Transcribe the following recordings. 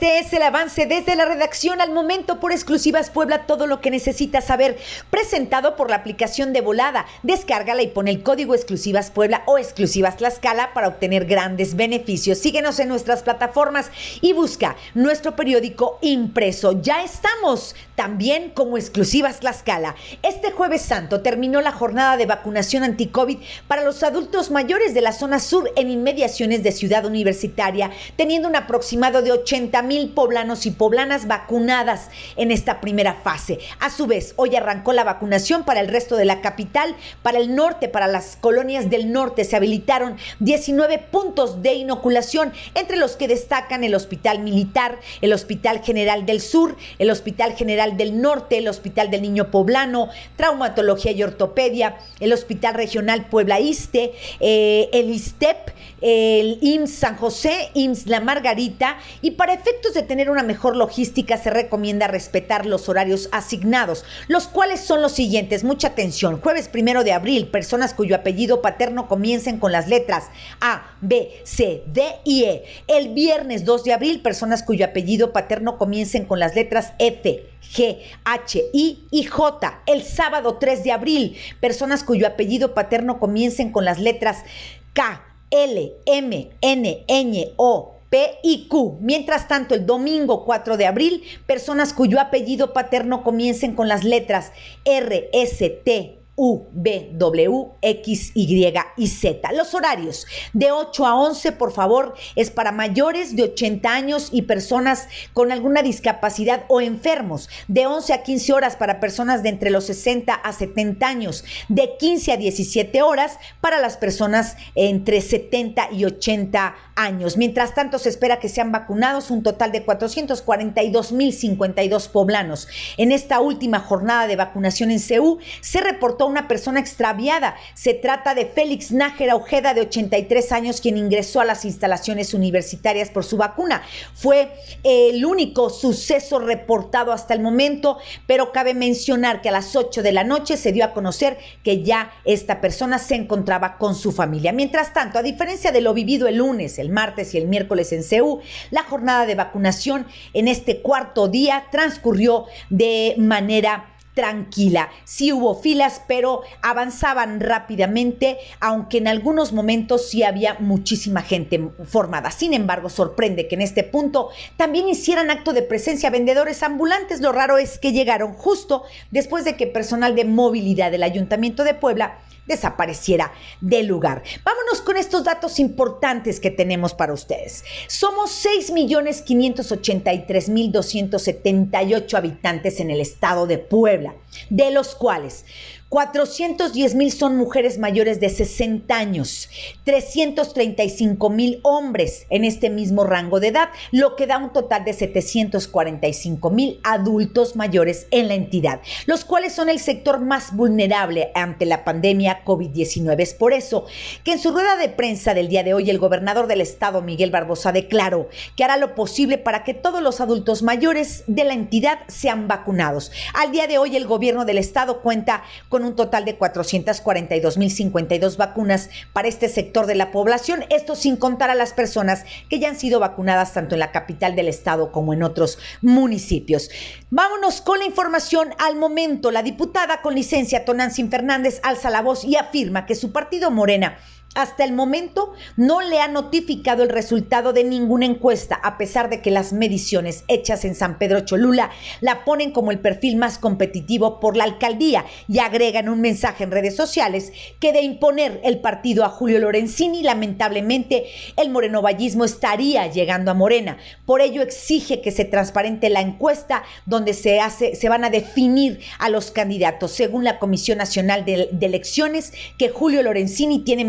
Este es el avance desde la redacción al momento por exclusivas Puebla, todo lo que necesitas saber, presentado por la aplicación de volada. Descárgala y pon el código exclusivas Puebla o exclusivas Tlaxcala para obtener grandes beneficios. Síguenos en nuestras plataformas y busca nuestro periódico impreso. Ya estamos también como exclusivas Tlaxcala. Este jueves santo terminó la jornada de vacunación anti-COVID para los adultos mayores de la zona sur en inmediaciones de Ciudad Universitaria, teniendo un aproximado de 80 mil poblanos y poblanas vacunadas en esta primera fase. A su vez, hoy arrancó la vacunación para el resto de la capital, para el norte, para las colonias del norte. Se habilitaron 19 puntos de inoculación, entre los que destacan el Hospital Militar, el Hospital General del Sur, el Hospital General del Norte, el Hospital del Niño Poblano, Traumatología y Ortopedia, el Hospital Regional Puebla Iste, eh, el ISTEP, el IMSS San José, IMSS La Margarita y para efectos de tener una mejor logística se recomienda respetar los horarios asignados, los cuales son los siguientes. Mucha atención. Jueves primero de abril, personas cuyo apellido paterno comiencen con las letras A, B, C, D y E. El viernes 2 de abril, personas cuyo apellido paterno comiencen con las letras F, G, H, I y J. El sábado 3 de abril, personas cuyo apellido paterno comiencen con las letras K, L, M, N, Ñ, O, P y Q. Mientras tanto, el domingo 4 de abril, personas cuyo apellido paterno comiencen con las letras R, S, T, U, B, W, X, Y y Z. Los horarios de 8 a 11, por favor, es para mayores de 80 años y personas con alguna discapacidad o enfermos. De 11 a 15 horas para personas de entre los 60 a 70 años. De 15 a 17 horas para las personas entre 70 y 80 años. Mientras tanto, se espera que sean vacunados un total de 442.052 poblanos. En esta última jornada de vacunación en CEU se reportó una persona extraviada. Se trata de Félix Nájera Ojeda, de 83 años, quien ingresó a las instalaciones universitarias por su vacuna. Fue el único suceso reportado hasta el momento, pero cabe mencionar que a las 8 de la noche se dio a conocer que ya esta persona se encontraba con su familia. Mientras tanto, a diferencia de lo vivido el lunes, el martes y el miércoles en CEU, la jornada de vacunación en este cuarto día transcurrió de manera tranquila. Sí hubo filas, pero avanzaban rápidamente, aunque en algunos momentos sí había muchísima gente formada. Sin embargo, sorprende que en este punto también hicieran acto de presencia vendedores ambulantes. Lo raro es que llegaron justo después de que personal de movilidad del Ayuntamiento de Puebla desapareciera del lugar. Vámonos con estos datos importantes que tenemos para ustedes. Somos 6.583.278 habitantes en el estado de Puebla, de los cuales 410 mil son mujeres mayores de 60 años, 335 mil hombres en este mismo rango de edad, lo que da un total de 745 mil adultos mayores en la entidad, los cuales son el sector más vulnerable ante la pandemia COVID-19. Es por eso que en su rueda de prensa del día de hoy el gobernador del estado, Miguel Barbosa, declaró que hará lo posible para que todos los adultos mayores de la entidad sean vacunados. Al día de hoy el gobierno del estado cuenta con con un total de 442.052 vacunas para este sector de la población, esto sin contar a las personas que ya han sido vacunadas tanto en la capital del estado como en otros municipios. Vámonos con la información al momento. La diputada con licencia Tonantzin Fernández alza la voz y afirma que su partido Morena hasta el momento no le ha notificado el resultado de ninguna encuesta, a pesar de que las mediciones hechas en San Pedro Cholula la ponen como el perfil más competitivo por la alcaldía y agregan un mensaje en redes sociales que de imponer el partido a Julio Lorenzini, lamentablemente el morenovallismo estaría llegando a Morena. Por ello exige que se transparente la encuesta donde se hace, se van a definir a los candidatos, según la Comisión Nacional de, de Elecciones, que Julio Lorenzini tiene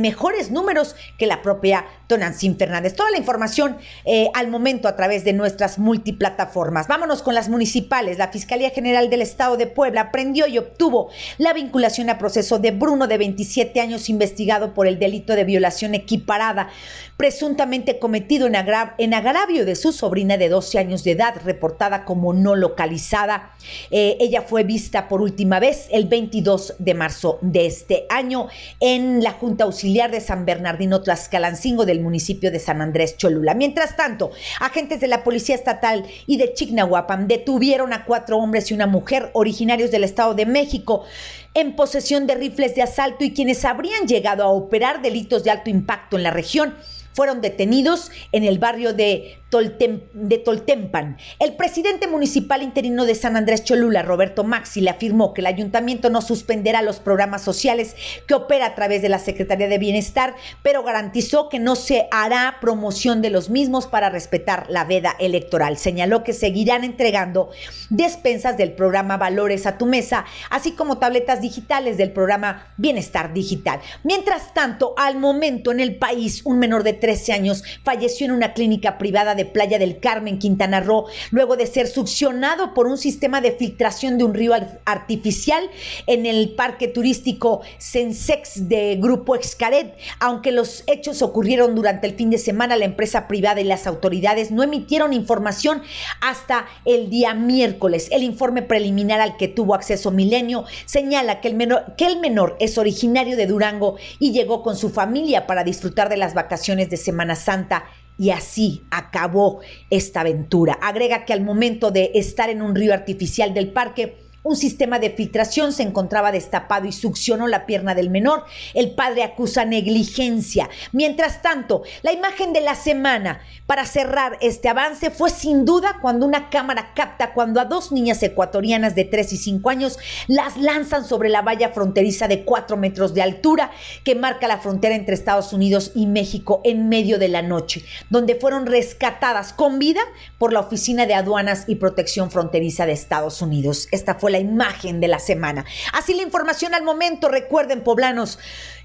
números que la propia Tonancín Fernández. Toda la información eh, al momento a través de nuestras multiplataformas. Vámonos con las municipales. La Fiscalía General del Estado de Puebla aprendió y obtuvo la vinculación a proceso de Bruno, de 27 años, investigado por el delito de violación equiparada, presuntamente cometido en, en agravio de su sobrina de 12 años de edad, reportada como no localizada. Eh, ella fue vista por última vez el 22 de marzo de este año en la Junta Auxiliar de San Bernardino Tlaxcalancingo del municipio de San Andrés Cholula. Mientras tanto, agentes de la Policía Estatal y de Chignahuapan detuvieron a cuatro hombres y una mujer originarios del Estado de México en posesión de rifles de asalto y quienes habrían llegado a operar delitos de alto impacto en la región fueron detenidos en el barrio de de Toltempan. El presidente municipal interino de San Andrés Cholula, Roberto Maxi, le afirmó que el ayuntamiento no suspenderá los programas sociales que opera a través de la Secretaría de Bienestar, pero garantizó que no se hará promoción de los mismos para respetar la veda electoral. Señaló que seguirán entregando despensas del programa Valores a tu mesa, así como tabletas digitales del programa Bienestar Digital. Mientras tanto, al momento en el país, un menor de 13 años falleció en una clínica privada de Playa del Carmen, Quintana Roo, luego de ser succionado por un sistema de filtración de un río artificial en el parque turístico Sensex de Grupo Excaret. Aunque los hechos ocurrieron durante el fin de semana, la empresa privada y las autoridades no emitieron información hasta el día miércoles. El informe preliminar al que tuvo acceso Milenio señala que el menor es originario de Durango y llegó con su familia para disfrutar de las vacaciones de Semana Santa y así acabó esta aventura. Agrega que al momento de estar en un río artificial del parque, un sistema de filtración se encontraba destapado y succionó la pierna del menor. El padre acusa negligencia. Mientras tanto, la imagen de la semana para cerrar este avance fue sin duda cuando una cámara capta cuando a dos niñas ecuatorianas de 3 y 5 años las lanzan sobre la valla fronteriza de 4 metros de altura que marca la frontera entre Estados Unidos y México en medio de la noche, donde fueron rescatadas con vida por la Oficina de Aduanas y Protección Fronteriza de Estados Unidos. Esta fue la imagen de la semana. Así la información al momento. Recuerden, poblanos,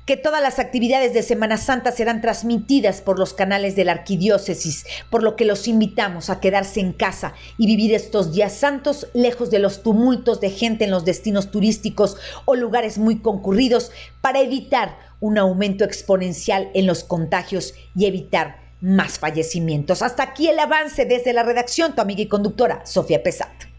que todas las actividades de Semana Santa serán transmitidas por los canales de la arquidiócesis, por lo que los invitamos a quedarse en casa y vivir estos días santos lejos de los tumultos de gente en los destinos turísticos o lugares muy concurridos para evitar un aumento exponencial en los contagios y evitar más fallecimientos. Hasta aquí el avance desde la redacción, tu amiga y conductora, Sofía Pesat.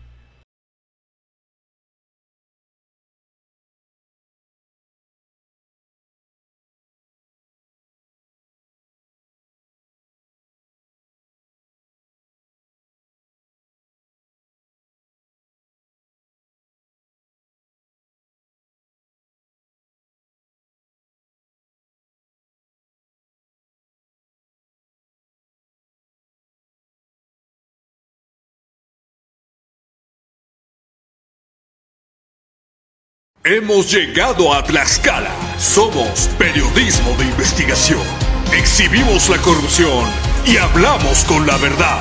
Hemos llegado a Tlaxcala. Somos periodismo de investigación. Exhibimos la corrupción y hablamos con la verdad.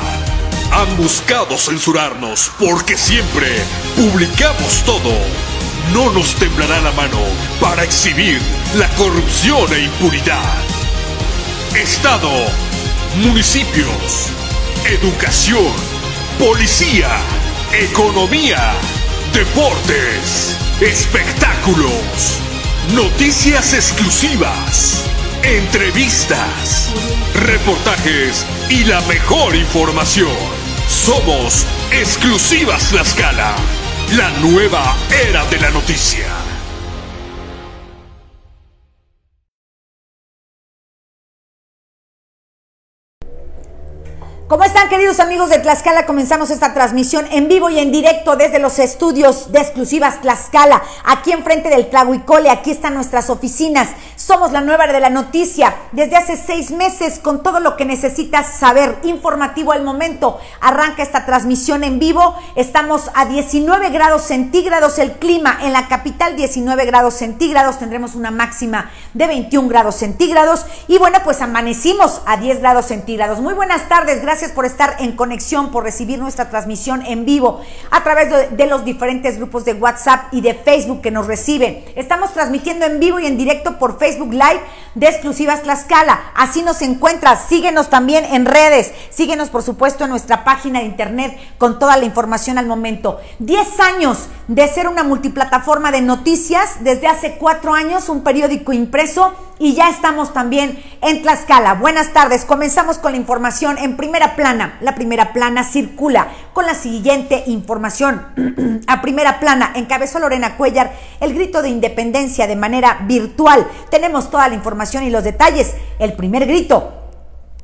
Han buscado censurarnos porque siempre publicamos todo. No nos temblará la mano para exhibir la corrupción e impunidad. Estado, municipios, educación, policía, economía, deportes espectáculos, noticias exclusivas, entrevistas, reportajes y la mejor información. Somos Exclusivas La Escala, la nueva era de la noticia. ¿Cómo están queridos amigos de Tlaxcala? Comenzamos esta transmisión en vivo y en directo desde los estudios de exclusivas Tlaxcala, aquí enfrente del Tlahuicole, aquí están nuestras oficinas. Somos la nueva de la noticia desde hace seis meses con todo lo que necesitas saber, informativo al momento. Arranca esta transmisión en vivo, estamos a 19 grados centígrados el clima en la capital, 19 grados centígrados, tendremos una máxima de 21 grados centígrados y bueno, pues amanecimos a 10 grados centígrados. Muy buenas tardes, gracias Por estar en conexión, por recibir nuestra transmisión en vivo a través de, los diferentes grupos de WhatsApp y de Facebook que nos reciben. Estamos transmitiendo en vivo y en directo por Facebook Live de Exclusivas Tlaxcala. Así nos encuentras. Síguenos también en redes. Síguenos, por supuesto, en nuestra página de internet con toda la información al momento. Diez años de ser una multiplataforma de noticias. Desde hace cuatro años, un periódico impreso y ya estamos también en Tlaxcala. Buenas tardes. Comenzamos con la información en primera plana. La primera plana circula con la siguiente información. A primera plana encabezó Lorena Cuellar el grito de independencia de manera virtual. Tenemos toda la información y los detalles. El primer grito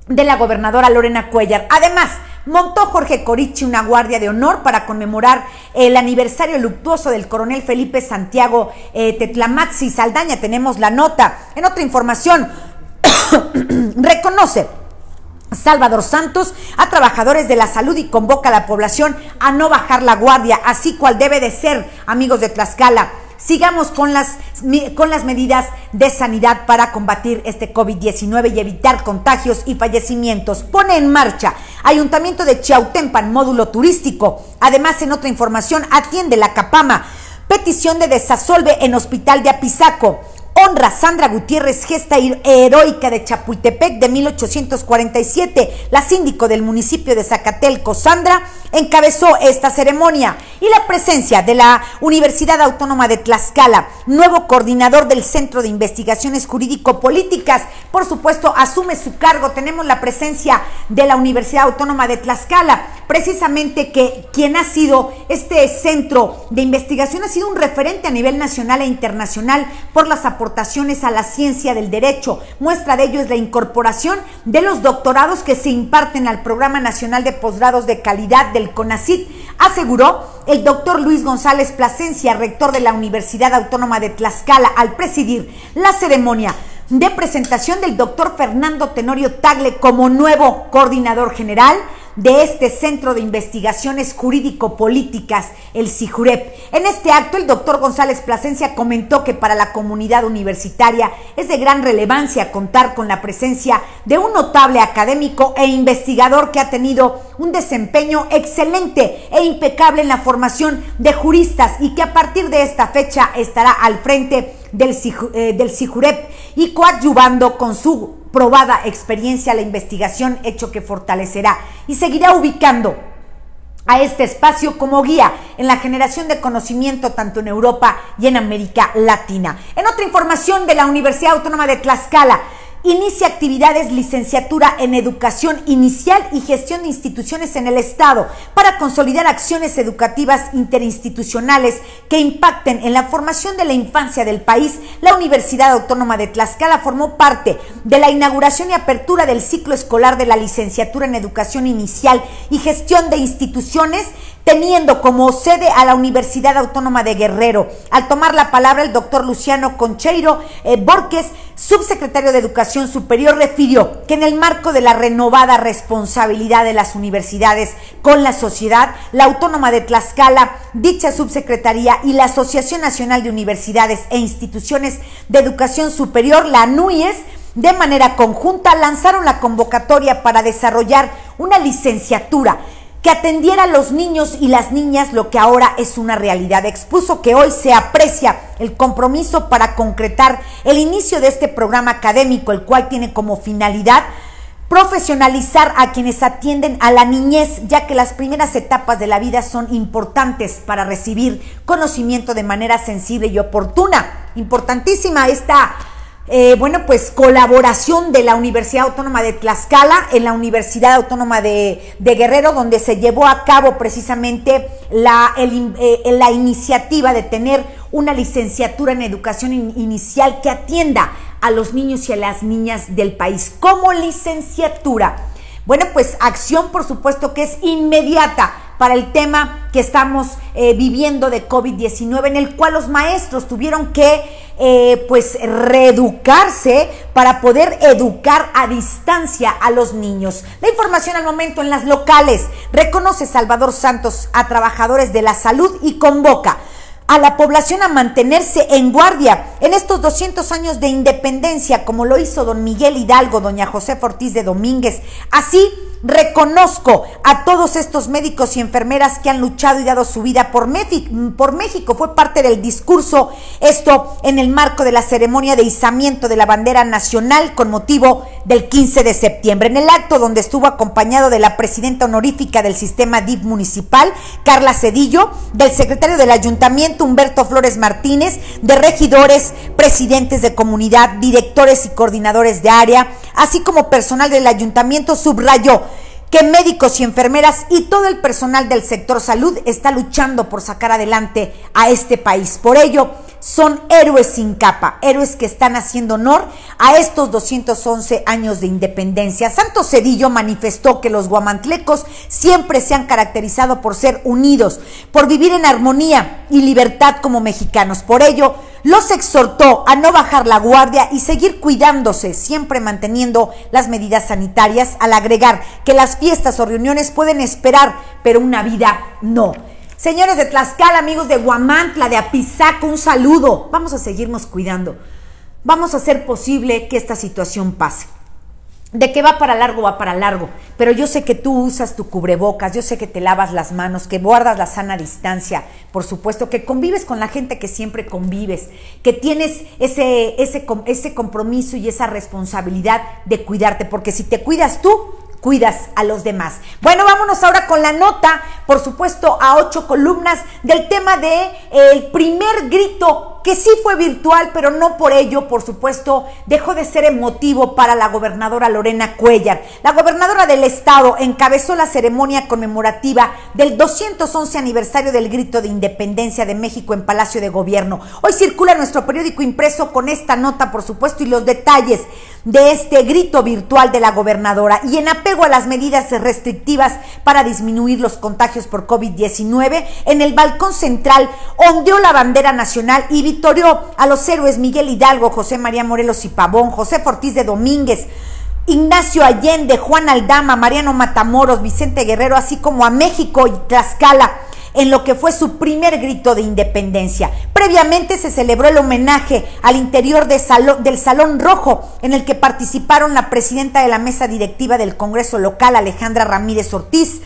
de la gobernadora Lorena Cuellar. Además, montó Jorge Corichi una guardia de honor para conmemorar el aniversario luctuoso del coronel Felipe Santiago eh, Tetlamaxi Saldaña. Tenemos la nota. En otra información, reconoce Salvador Santos a trabajadores de la salud y convoca a la población a no bajar la guardia, así cual debe de ser, amigos de Tlaxcala. Sigamos con las, con las medidas de sanidad para combatir este COVID-19 y evitar contagios y fallecimientos. Pone en marcha Ayuntamiento de Chiautempan, módulo turístico. Además, en otra información, atiende la Capama. Petición de desasolve en Hospital de Apizaco honra Sandra Gutiérrez, gesta heroica de Chapultepec de 1847. La síndico del municipio de Zacatelco, Sandra, encabezó esta ceremonia y la presencia de la Universidad Autónoma de Tlaxcala, nuevo coordinador del Centro de Investigaciones Jurídico-Políticas, por supuesto, asume su cargo. Tenemos la presencia de la Universidad Autónoma de Tlaxcala, precisamente que quien ha sido este centro de investigación ha sido un referente a nivel nacional e internacional por las aportaciones a la ciencia del derecho. Muestra de ello es la incorporación de los doctorados que se imparten al Programa Nacional de Posgrados de Calidad del CONACIT, aseguró el doctor Luis González Plasencia, rector de la Universidad Autónoma de Tlaxcala, al presidir la ceremonia de presentación del doctor Fernando Tenorio Tagle como nuevo coordinador general de este Centro de Investigaciones Jurídico-Políticas, el CIJUREP. En este acto, el doctor González Plasencia comentó que para la comunidad universitaria es de gran relevancia contar con la presencia de un notable académico e investigador que ha tenido un desempeño excelente e impecable en la formación de juristas y que a partir de esta fecha estará al frente del, eh, del CIJUREP y coadyuvando con su probada experiencia la investigación, hecho que fortalecerá y seguirá ubicando a este espacio como guía en la generación de conocimiento tanto en Europa y en América Latina. En otra información de la Universidad Autónoma de Tlaxcala, Inicia actividades licenciatura en educación inicial y gestión de instituciones en el Estado para consolidar acciones educativas interinstitucionales que impacten en la formación de la infancia del país. La Universidad Autónoma de Tlaxcala formó parte de la inauguración y apertura del ciclo escolar de la licenciatura en educación inicial y gestión de instituciones teniendo como sede a la Universidad Autónoma de Guerrero. Al tomar la palabra el doctor Luciano Concheiro eh, Borges, subsecretario de Educación Superior, refirió que en el marco de la renovada responsabilidad de las universidades con la sociedad, la Autónoma de Tlaxcala, dicha subsecretaría y la Asociación Nacional de Universidades e Instituciones de Educación Superior, la ANUIES, de manera conjunta lanzaron la convocatoria para desarrollar una licenciatura que atendiera a los niños y las niñas lo que ahora es una realidad. Expuso que hoy se aprecia el compromiso para concretar el inicio de este programa académico, el cual tiene como finalidad profesionalizar a quienes atienden a la niñez, ya que las primeras etapas de la vida son importantes para recibir conocimiento de manera sensible y oportuna. Importantísima esta eh, bueno, pues colaboración de la Universidad Autónoma de Tlaxcala en la Universidad Autónoma de, Guerrero, donde se llevó a cabo precisamente la, eh, iniciativa de tener una licenciatura en educación inicial que atienda a los niños y a las niñas del país como licenciatura. Bueno, pues acción por supuesto que es inmediata para el tema que estamos eh, viviendo de COVID-19, en el cual los maestros tuvieron que eh, pues reeducarse para poder educar a distancia a los niños. La información al momento en las locales reconoce Salvador Santos a trabajadores de la salud y convoca a la población a mantenerse en guardia en estos 200 años de independencia, como lo hizo don Miguel Hidalgo, doña José Ortiz de Domínguez. Así, Reconozco a todos estos médicos y enfermeras que han luchado y dado su vida por, por México. Fue parte del discurso, esto en el marco de la ceremonia de izamiento de la bandera nacional con motivo del 15 de septiembre. En el acto donde estuvo acompañado de la presidenta honorífica del sistema DIF municipal, Carla Cedillo, del secretario del ayuntamiento, Humberto Flores Martínez, de regidores, presidentes de comunidad, directores y coordinadores de área, así como personal del ayuntamiento, subrayó que médicos y enfermeras y todo el personal del sector salud está luchando por sacar adelante a este país. Por ello, son héroes sin capa, héroes que están haciendo honor a estos 211 años de independencia. Santos Cedillo manifestó que los guamantlecos siempre se han caracterizado por ser unidos, por vivir en armonía y libertad como mexicanos. Por ello, los exhortó a no bajar la guardia y seguir cuidándose, siempre manteniendo las medidas sanitarias, al agregar que las fiestas o reuniones pueden esperar, pero una vida no. Señores de Tlaxcala, amigos de Guamantla, de Apizaco, un saludo. Vamos a seguirnos cuidando. Vamos a hacer posible que esta situación pase de que va para largo, va para largo. Pero yo sé que tú usas tu cubrebocas, yo sé que te lavas las manos, que guardas la sana distancia, por supuesto, que convives con la gente que siempre convives, que tienes ese, ese, ese compromiso y esa responsabilidad de cuidarte, porque si te cuidas tú, cuidas a los demás. Bueno, vámonos ahora con la nota, por supuesto, a ocho columnas del tema de eh, el primer grito que sí fue virtual, pero no por ello, por supuesto, dejó de ser emotivo para la gobernadora Lorena Cuellar. La gobernadora del estado encabezó la ceremonia conmemorativa del 211 aniversario del grito de independencia de México en Palacio de Gobierno. Hoy circula nuestro periódico impreso con esta nota, por supuesto, y los detalles de este grito virtual de la gobernadora y en apego a las medidas restrictivas para disminuir los contagios por COVID-19, en el balcón central ondeó la bandera nacional y victorió a los héroes Miguel Hidalgo, José María Morelos y Pavón, José Fortís de Domínguez, Ignacio Allende, Juan Aldama, Mariano Matamoros, Vicente Guerrero, así como a México y Tlaxcala en lo que fue su primer grito de independencia. Previamente se celebró el homenaje al interior del Salón Rojo, en el que participaron la presidenta de la mesa directiva del Congreso local, Alejandra Ramírez Ortiz,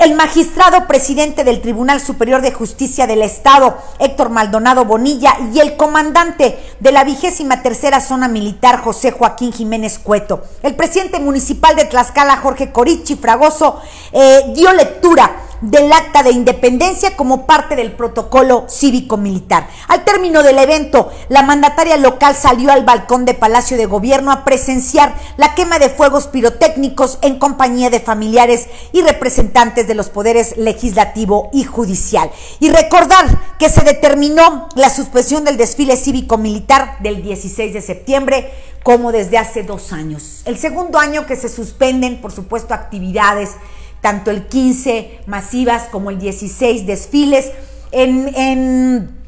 el magistrado presidente del Tribunal Superior de Justicia del Estado, Héctor Maldonado Bonilla, y el comandante de la vigésima tercera zona militar, José Joaquín Jiménez Cueto. El presidente municipal de Tlaxcala, Jorge Corichi Fragoso, eh, dio lectura del acta de independencia como parte del protocolo cívico-militar. Al término del evento, la mandataria local salió al balcón de Palacio de Gobierno a presenciar la quema de fuegos pirotécnicos en compañía de familiares y representantes de los poderes legislativo y judicial. Y recordar que se determinó la suspensión del desfile cívico-militar del 16 de septiembre como desde hace dos años. El segundo año que se suspenden, por supuesto, actividades tanto el 15 masivas como el 16 desfiles. En,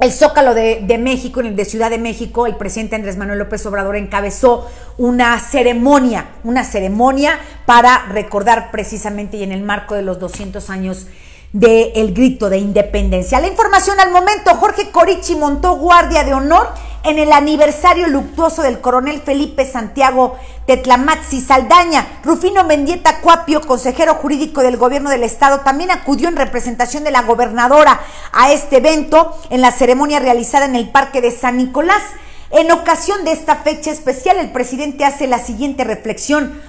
el Zócalo de, de, México, en el de Ciudad de México, el presidente Andrés Manuel López Obrador encabezó una ceremonia, una ceremonia para recordar precisamente y en el marco de los 200 años del grito de independencia. La información al momento, Jorge Corichi montó guardia de honor en el aniversario luctuoso del coronel Felipe Santiago Tetlamatzi Saldaña. Rufino Mendieta Cuapio, consejero jurídico del gobierno del estado, también acudió en representación de la gobernadora a este evento en la ceremonia realizada en el Parque de San Nicolás. En ocasión de esta fecha especial, el presidente hace la siguiente reflexión.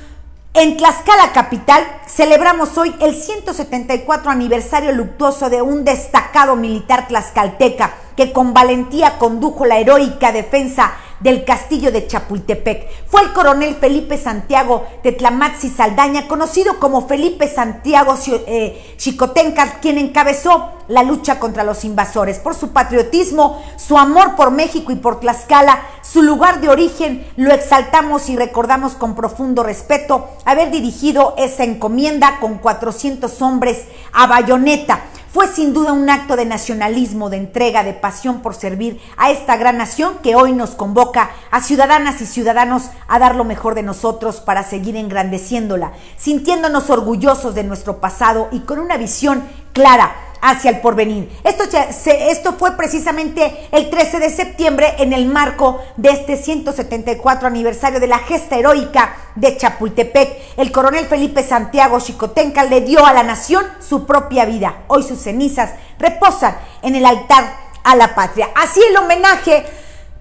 En Tlaxcala Capital celebramos hoy el 174 aniversario luctuoso de un destacado militar tlaxcalteca que con valentía condujo la heroica defensa del castillo de Chapultepec. Fue el coronel Felipe Santiago de Tlamatzi Saldaña, conocido como Felipe Santiago eh, Chicotenca, quien encabezó la lucha contra los invasores. Por su patriotismo, su amor por México y por Tlaxcala, su lugar de origen, lo exaltamos y recordamos con profundo respeto haber dirigido esa encomienda con 400 hombres a bayoneta fue sin duda un acto de nacionalismo, de entrega, de pasión por servir a esta gran nación que hoy nos convoca a ciudadanas y ciudadanos a dar lo mejor de nosotros para seguir engrandeciéndola, sintiéndonos orgullosos de nuestro pasado y con una visión clara hacia el porvenir. Esto, esto fue precisamente el 13 de septiembre en el marco de este 174 aniversario de la gesta heroica de Chapultepec. El coronel Felipe Santiago Chicotenca le dio a la nación su propia vida. Hoy sus cenizas reposan en el altar a la patria. Así el homenaje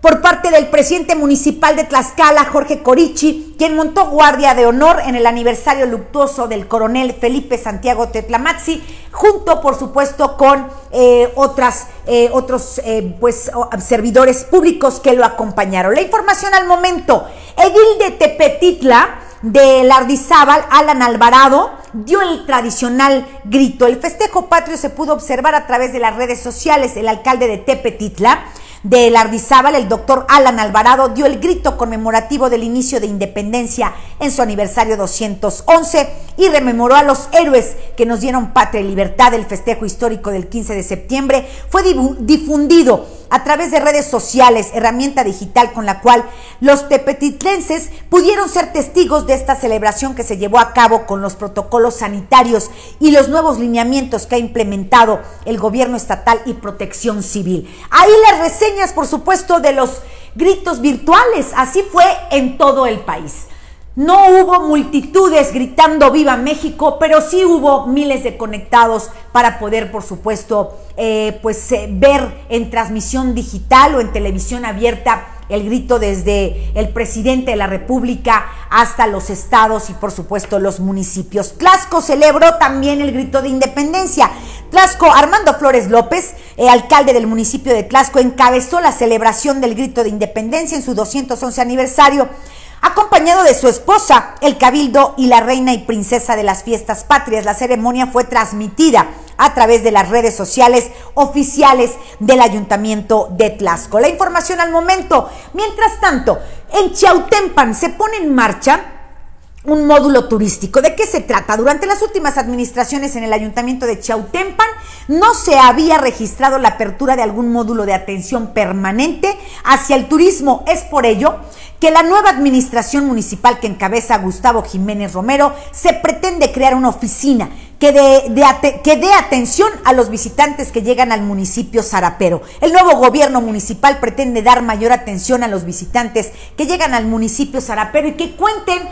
por parte del presidente municipal de Tlaxcala, Jorge Corichi, quien montó guardia de honor en el aniversario luctuoso del coronel Felipe Santiago Tetlamazzi, junto, por supuesto, con eh, otras, eh, otros eh, pues, servidores públicos que lo acompañaron. La información al momento, Edil de Tepetitla, de Lardizábal, Alan Alvarado, dio el tradicional grito. El festejo patrio se pudo observar a través de las redes sociales. El alcalde de Tepetitla de Lardizábal, el doctor Alan Alvarado, dio el grito conmemorativo del inicio de independencia en su aniversario 211 y rememoró a los héroes que nos dieron patria y libertad. El festejo histórico del 15 de septiembre fue difundido a través de redes sociales, herramienta digital con la cual los tepetitlenses pudieron ser testigos de esta celebración que se llevó a cabo con los protocolos sanitarios y los nuevos lineamientos que ha implementado el gobierno estatal y protección civil. Ahí las por supuesto, de los gritos virtuales, así fue en todo el país. No hubo multitudes gritando viva México, pero sí hubo miles de conectados para poder, por supuesto, eh, pues eh, ver en transmisión digital o en televisión abierta el grito desde el presidente de la República hasta los estados y por supuesto los municipios. Tlasco celebró también el grito de independencia. Tlasco, Armando Flores López, eh, alcalde del municipio de Tlasco, encabezó la celebración del grito de independencia en su 211 aniversario acompañado de su esposa, el cabildo y la reina y princesa de las fiestas patrias. La ceremonia fue transmitida a través de las redes sociales oficiales del Ayuntamiento de Tlaxco. La información al momento. Mientras tanto, en Chautempan se pone en marcha un módulo turístico. ¿De qué se trata? Durante las últimas administraciones en el ayuntamiento de Chautempan no se había registrado la apertura de algún módulo de atención permanente hacia el turismo. Es por ello que la nueva administración municipal que encabeza Gustavo Jiménez Romero se pretende crear una oficina que dé que dé atención a los visitantes que llegan al municipio zarapero. El nuevo gobierno municipal pretende dar mayor atención a los visitantes que llegan al municipio zarapero y que cuenten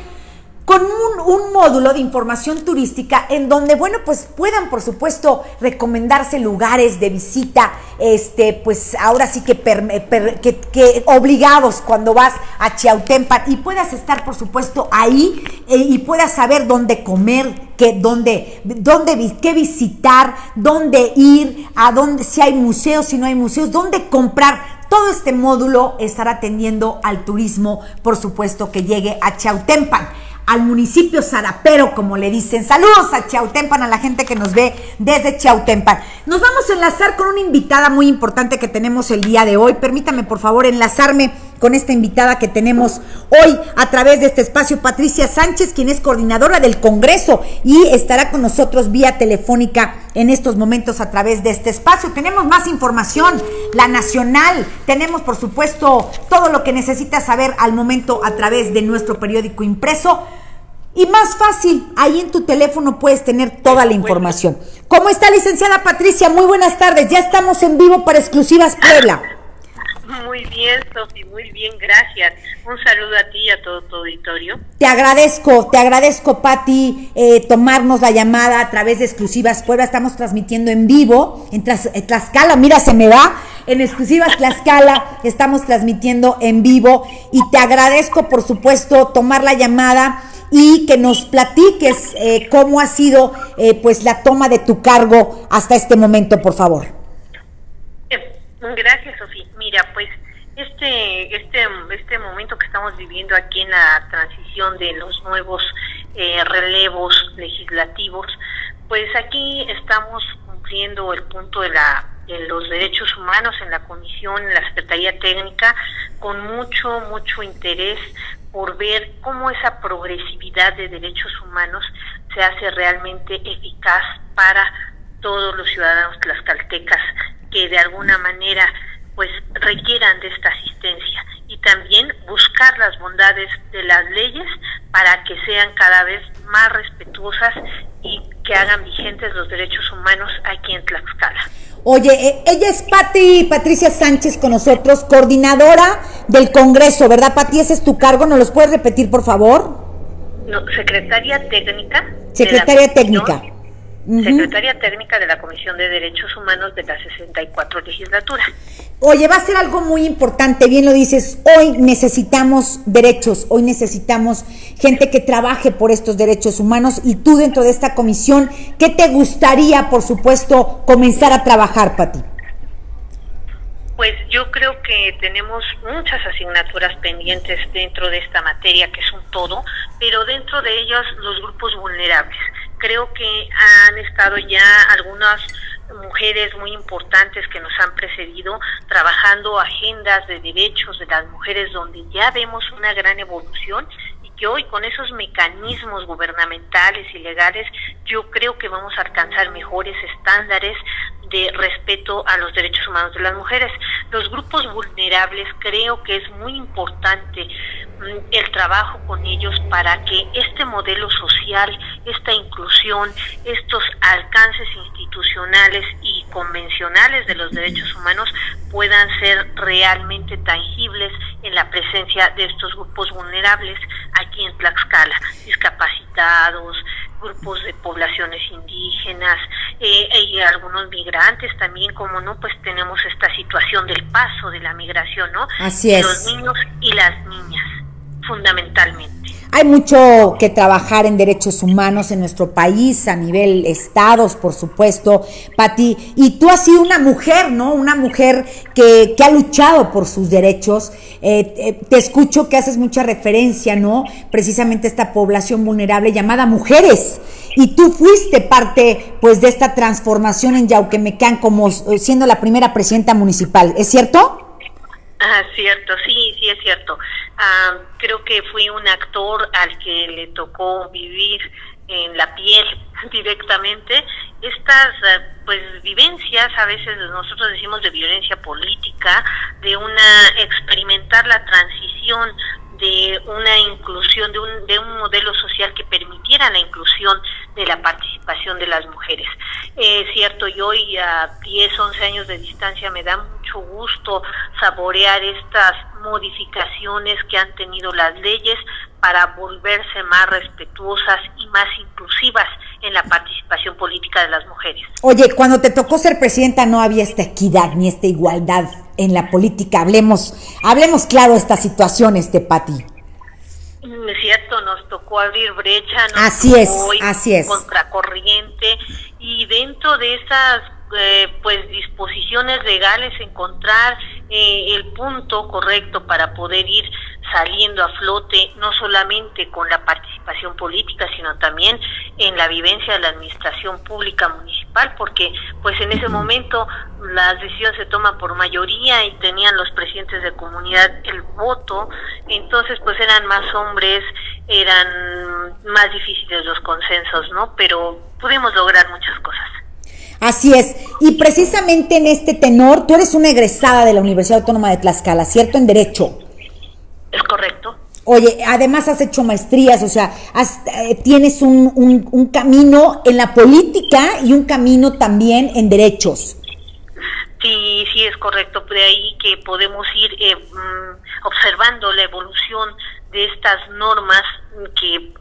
con un, módulo de información turística en donde, bueno, pues puedan, por supuesto, recomendarse lugares de visita, este, pues ahora sí que, que, obligados cuando vas a Chiautempan y puedas estar, por supuesto, ahí eh, y puedas saber dónde comer, qué, dónde, dónde, qué visitar, dónde ir, a dónde, si hay museos, si no hay museos, dónde comprar. Todo este módulo estará atendiendo al turismo, por supuesto, que llegue a Chautempan al municipio zarapero, como le dicen. Saludos a Chautempan, a la gente que nos ve desde Chautempan. Nos vamos a enlazar con una invitada muy importante que tenemos el día de hoy. Permítame, por favor, enlazarme con esta invitada que tenemos hoy a través de este espacio, Patricia Sánchez, quien es coordinadora del Congreso y estará con nosotros vía telefónica en estos momentos a través de este espacio. Tenemos más información, la nacional, tenemos por supuesto todo lo que necesitas saber al momento a través de nuestro periódico impreso. Y más fácil, ahí en tu teléfono puedes tener toda la información. ¿Cómo está, licenciada Patricia? Muy buenas tardes. Ya estamos en vivo para Exclusivas Puebla. Muy bien, Sofi, muy bien, gracias. Un saludo a ti y a todo tu auditorio. Te agradezco, te agradezco, Patti, eh, tomarnos la llamada a través de Exclusivas Puebla. Estamos transmitiendo en vivo en, Tlaxcala, mira, se me va. En Exclusivas Tlaxcala estamos transmitiendo en vivo y te agradezco, por supuesto, tomar la llamada y que nos platiques eh, cómo ha sido eh, pues la toma de tu cargo hasta este momento, por favor. Gracias, Sofía. Mira, pues este, este, este momento que estamos viviendo aquí en la transición de los nuevos eh, relevos legislativos, pues aquí estamos cumpliendo el punto de la de los derechos humanos en la comisión, en la Secretaría Técnica, con mucho, mucho interés por ver cómo esa progresividad de derechos humanos se hace realmente eficaz para todos los ciudadanos tlaxcaltecas que de alguna manera pues requieran de esta asistencia y también buscar las bondades de las leyes para que sean cada vez más respetuosas y que hagan vigentes los derechos humanos aquí en Tlaxcala. Oye, eh, ella es Pati Patricia Sánchez con nosotros, coordinadora del Congreso, ¿verdad, Pati? Ese es tu cargo, ¿nos los puedes repetir, por favor? No, secretaria técnica. Secretaria técnica secretaria técnica de la Comisión de Derechos Humanos de la 64 legislatura. Oye, va a ser algo muy importante, bien lo dices, hoy necesitamos derechos, hoy necesitamos gente que trabaje por estos derechos humanos y tú dentro de esta comisión, ¿qué te gustaría, por supuesto, comenzar a trabajar, Pati? Pues yo creo que tenemos muchas asignaturas pendientes dentro de esta materia, que es un todo, pero dentro de ellas los grupos vulnerables creo que han estado ya algunas mujeres muy importantes que nos han precedido trabajando agendas de derechos de las mujeres donde ya vemos una gran evolución y que hoy con esos mecanismos gubernamentales y legales yo creo que vamos a alcanzar mejores estándares de respeto a los derechos humanos de las mujeres. Los grupos vulnerables creo que es muy importante el trabajo con ellos para que este modelo social, esta inclusión, estos alcances institucionales y convencionales de los derechos humanos puedan ser realmente tangibles en la presencia de estos grupos vulnerables aquí en Tlaxcala, discapacitados, grupos de poblaciones indígenas eh, y algunos migrantes también, como no, pues tenemos esta situación del paso de la migración, ¿no? Así es. Los niños y las niñas, fundamentalmente. Hay mucho que trabajar en derechos humanos en nuestro país, a nivel estados, por supuesto, Pati. Y tú has sido una mujer, ¿no? Una mujer que, que ha luchado por sus derechos. Eh, eh, te escucho que haces mucha referencia, ¿no? Precisamente a esta población vulnerable llamada mujeres. Y tú fuiste parte, pues, de esta transformación en Yauquemecán como eh, siendo la primera presidenta municipal. ¿Es cierto? Ah, cierto, sí, sí es cierto. Ah, creo que fui un actor al que le tocó vivir en la piel directamente estas eh, pues vivencias a veces nosotros decimos de violencia política de una experimentar la transición de una inclusión, de un, de un modelo social que permitiera la inclusión de la participación de las mujeres. Es cierto, yo hoy a 10, 11 años de distancia me da mucho gusto saborear estas modificaciones que han tenido las leyes para volverse más respetuosas y más inclusivas en la participación política de las mujeres. Oye, cuando te tocó ser presidenta no había esta equidad ni esta igualdad en la política. Hablemos, hablemos claro esta situación, este Pati. Mm, es cierto, nos tocó abrir brecha, nos así es, así es. contracorriente y dentro de esas eh, pues disposiciones legales encontrar eh, el punto correcto para poder ir saliendo a flote no solamente con la participación política sino también en la vivencia de la administración pública municipal porque pues en ese momento las decisiones se toman por mayoría y tenían los presidentes de comunidad el voto entonces pues eran más hombres eran más difíciles los consensos no pero pudimos lograr muchas cosas Así es. Y precisamente en este tenor, tú eres una egresada de la Universidad Autónoma de Tlaxcala, ¿cierto? En Derecho. Es correcto. Oye, además has hecho maestrías, o sea, eh, tienes un, un, camino en la política y un camino también en derechos. Sí, sí, es correcto. De ahí que podemos ir eh, mm, observando la evolución de estas normas que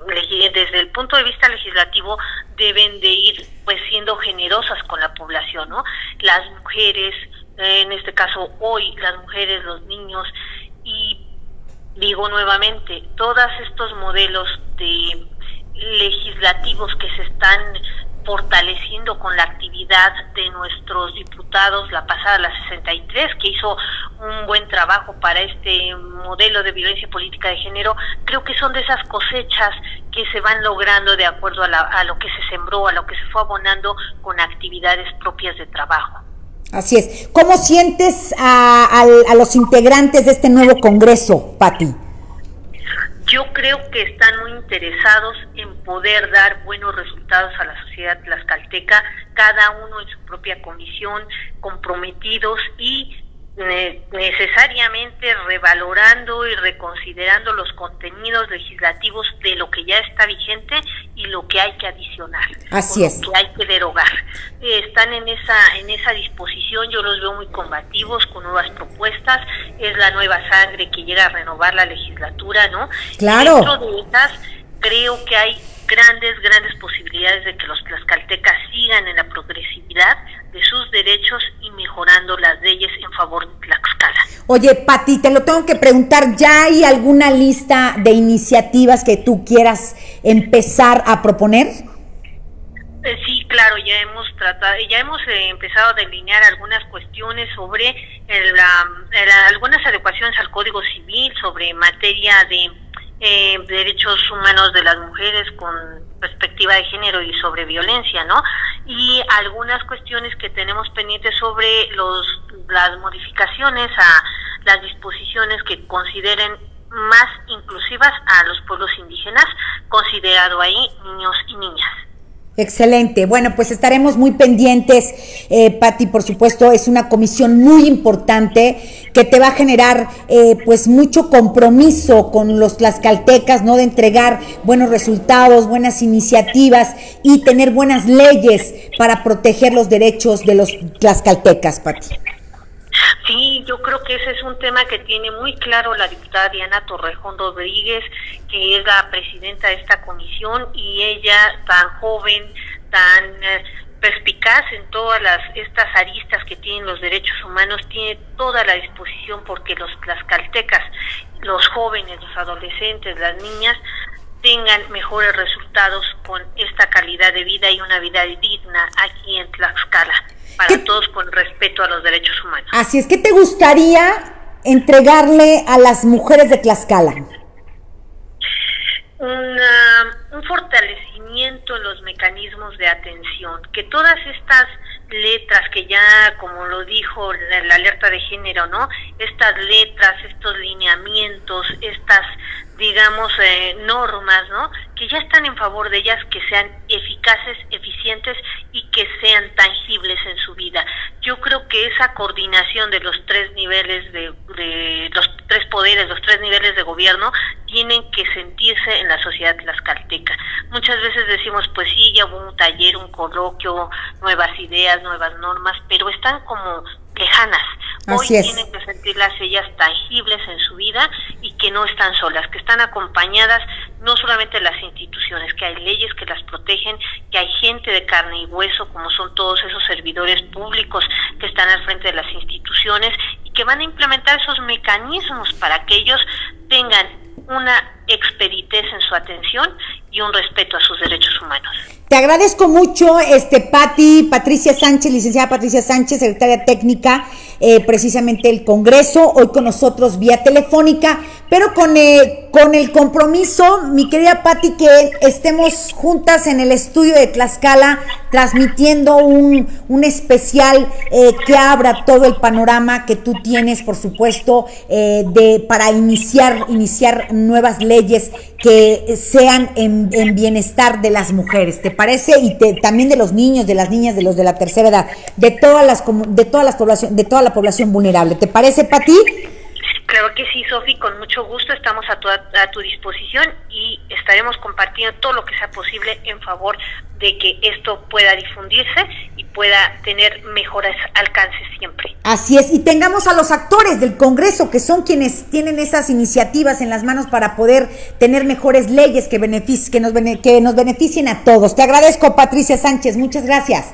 desde el punto de vista legislativo deben de ir pues siendo generosas con la población, ¿no? Las mujeres, en este caso hoy las mujeres, los niños y digo nuevamente, todos estos modelos de legislativos que se están fortaleciendo con la actividad de nuestros diputados, la pasada, la 63, que hizo un buen trabajo para este modelo de violencia política de género, creo que son de esas cosechas que se van logrando de acuerdo a, lo que se sembró, a lo que se fue abonando con actividades propias de trabajo. Así es. ¿Cómo sientes a, a los integrantes de este nuevo Congreso, Patti? Yo creo que están muy interesados en poder dar buenos resultados a la sociedad tlaxcalteca, cada uno en su propia comisión, comprometidos y necesariamente revalorando y reconsiderando los contenidos legislativos de lo que ya está vigente y lo que hay que adicionar, Así es. lo que hay que derogar. están en esa en esa disposición, yo los veo muy combativos con nuevas propuestas, es la nueva sangre que llega a renovar la legislatura, ¿no? Claro. dentro de esas creo que hay grandes, grandes posibilidades de que los tlaxcaltecas sigan en la progresividad de sus derechos y mejorando las leyes en favor de Tlaxcala. Oye, Pati, te lo tengo que preguntar, ¿ya hay alguna lista de iniciativas que tú quieras empezar a proponer? Eh, sí, claro, ya hemos tratado, ya hemos eh, empezado a delinear algunas cuestiones sobre algunas adecuaciones al Código Civil, sobre materia de eh, derechos humanos de las mujeres con perspectiva de género y sobre violencia, ¿no? Y algunas cuestiones que tenemos pendientes sobre los las modificaciones a las disposiciones que consideren más inclusivas a los pueblos indígenas, considerado ahí niños y niñas. Excelente. Bueno, pues estaremos muy pendientes. Eh, Patti, por supuesto, es una comisión muy importante que te va a generar eh, pues mucho compromiso con los tlaxcaltecas, ¿no? De entregar buenos resultados, buenas iniciativas y tener buenas leyes para proteger los derechos de los tlaxcaltecas, Patti. Sí, yo creo que ese es un tema que tiene muy claro la diputada Diana Torrejón Rodríguez, que es la presidenta de esta comisión y ella tan joven, tan eh, perspicaz en todas las estas aristas que tienen los derechos humanos, tiene toda la disposición porque los las caltecas, los jóvenes, los adolescentes, las niñas tengan mejores resultados con esta calidad de vida y una vida digna aquí en Tlaxcala para todos con respeto a los derechos humanos. Así es, ¿qué te gustaría entregarle a las mujeres de Tlaxcala? un fortalecimiento en los mecanismos de atención, que todas estas letras que ya, como lo dijo la, alerta de género, ¿no? Estas letras, estos lineamientos, estas digamos, eh, normas, ¿no? Que ya están en favor de ellas, que sean eficaces, eficientes y que sean tangibles en su vida. Yo creo que esa coordinación de los tres niveles de, los tres poderes, los tres niveles de gobierno, tienen que sentirse en la sociedad tlaxcalteca. Muchas veces decimos, pues sí, ya hubo un taller, un coloquio, nuevas ideas, nuevas normas, pero están como lejanas. Hoy tienen que sentirlas ellas tangibles en su vida y que no están solas, que están acompañadas no solamente de las instituciones, que hay leyes que las protegen, que hay gente de carne y hueso, como son todos esos servidores públicos que están al frente de las instituciones y que van a implementar esos mecanismos para que ellos tengan una expeditez en su atención y un respeto a sus derechos humanos. Te agradezco mucho, este Patti, Patricia Sánchez, licenciada Patricia Sánchez, secretaria técnica, eh, precisamente el Congreso, hoy con nosotros vía telefónica, pero con, eh, con el compromiso, mi querida Patti, que estemos juntas en el estudio de Tlaxcala, transmitiendo un, un especial eh, que abra todo el panorama que tú tienes, por supuesto, de, para iniciar, iniciar nuevas leyes que sean en, en bienestar de las mujeres. ¿Te parece? Y también de los niños, de las niñas, de los de la tercera edad, de todas las de todas las población, de toda la población vulnerable. ¿Te parece, Pati? Claro que sí, Sofi, con mucho gusto estamos a tu, a tu disposición y estaremos compartiendo todo lo que sea posible en favor de que esto pueda difundirse y pueda tener mejores alcances siempre. Así es, y tengamos a los actores del Congreso, que son quienes tienen esas iniciativas en las manos para poder tener mejores leyes que, que, nos, que nos beneficien a todos. Te agradezco, Patricia Sánchez, muchas gracias.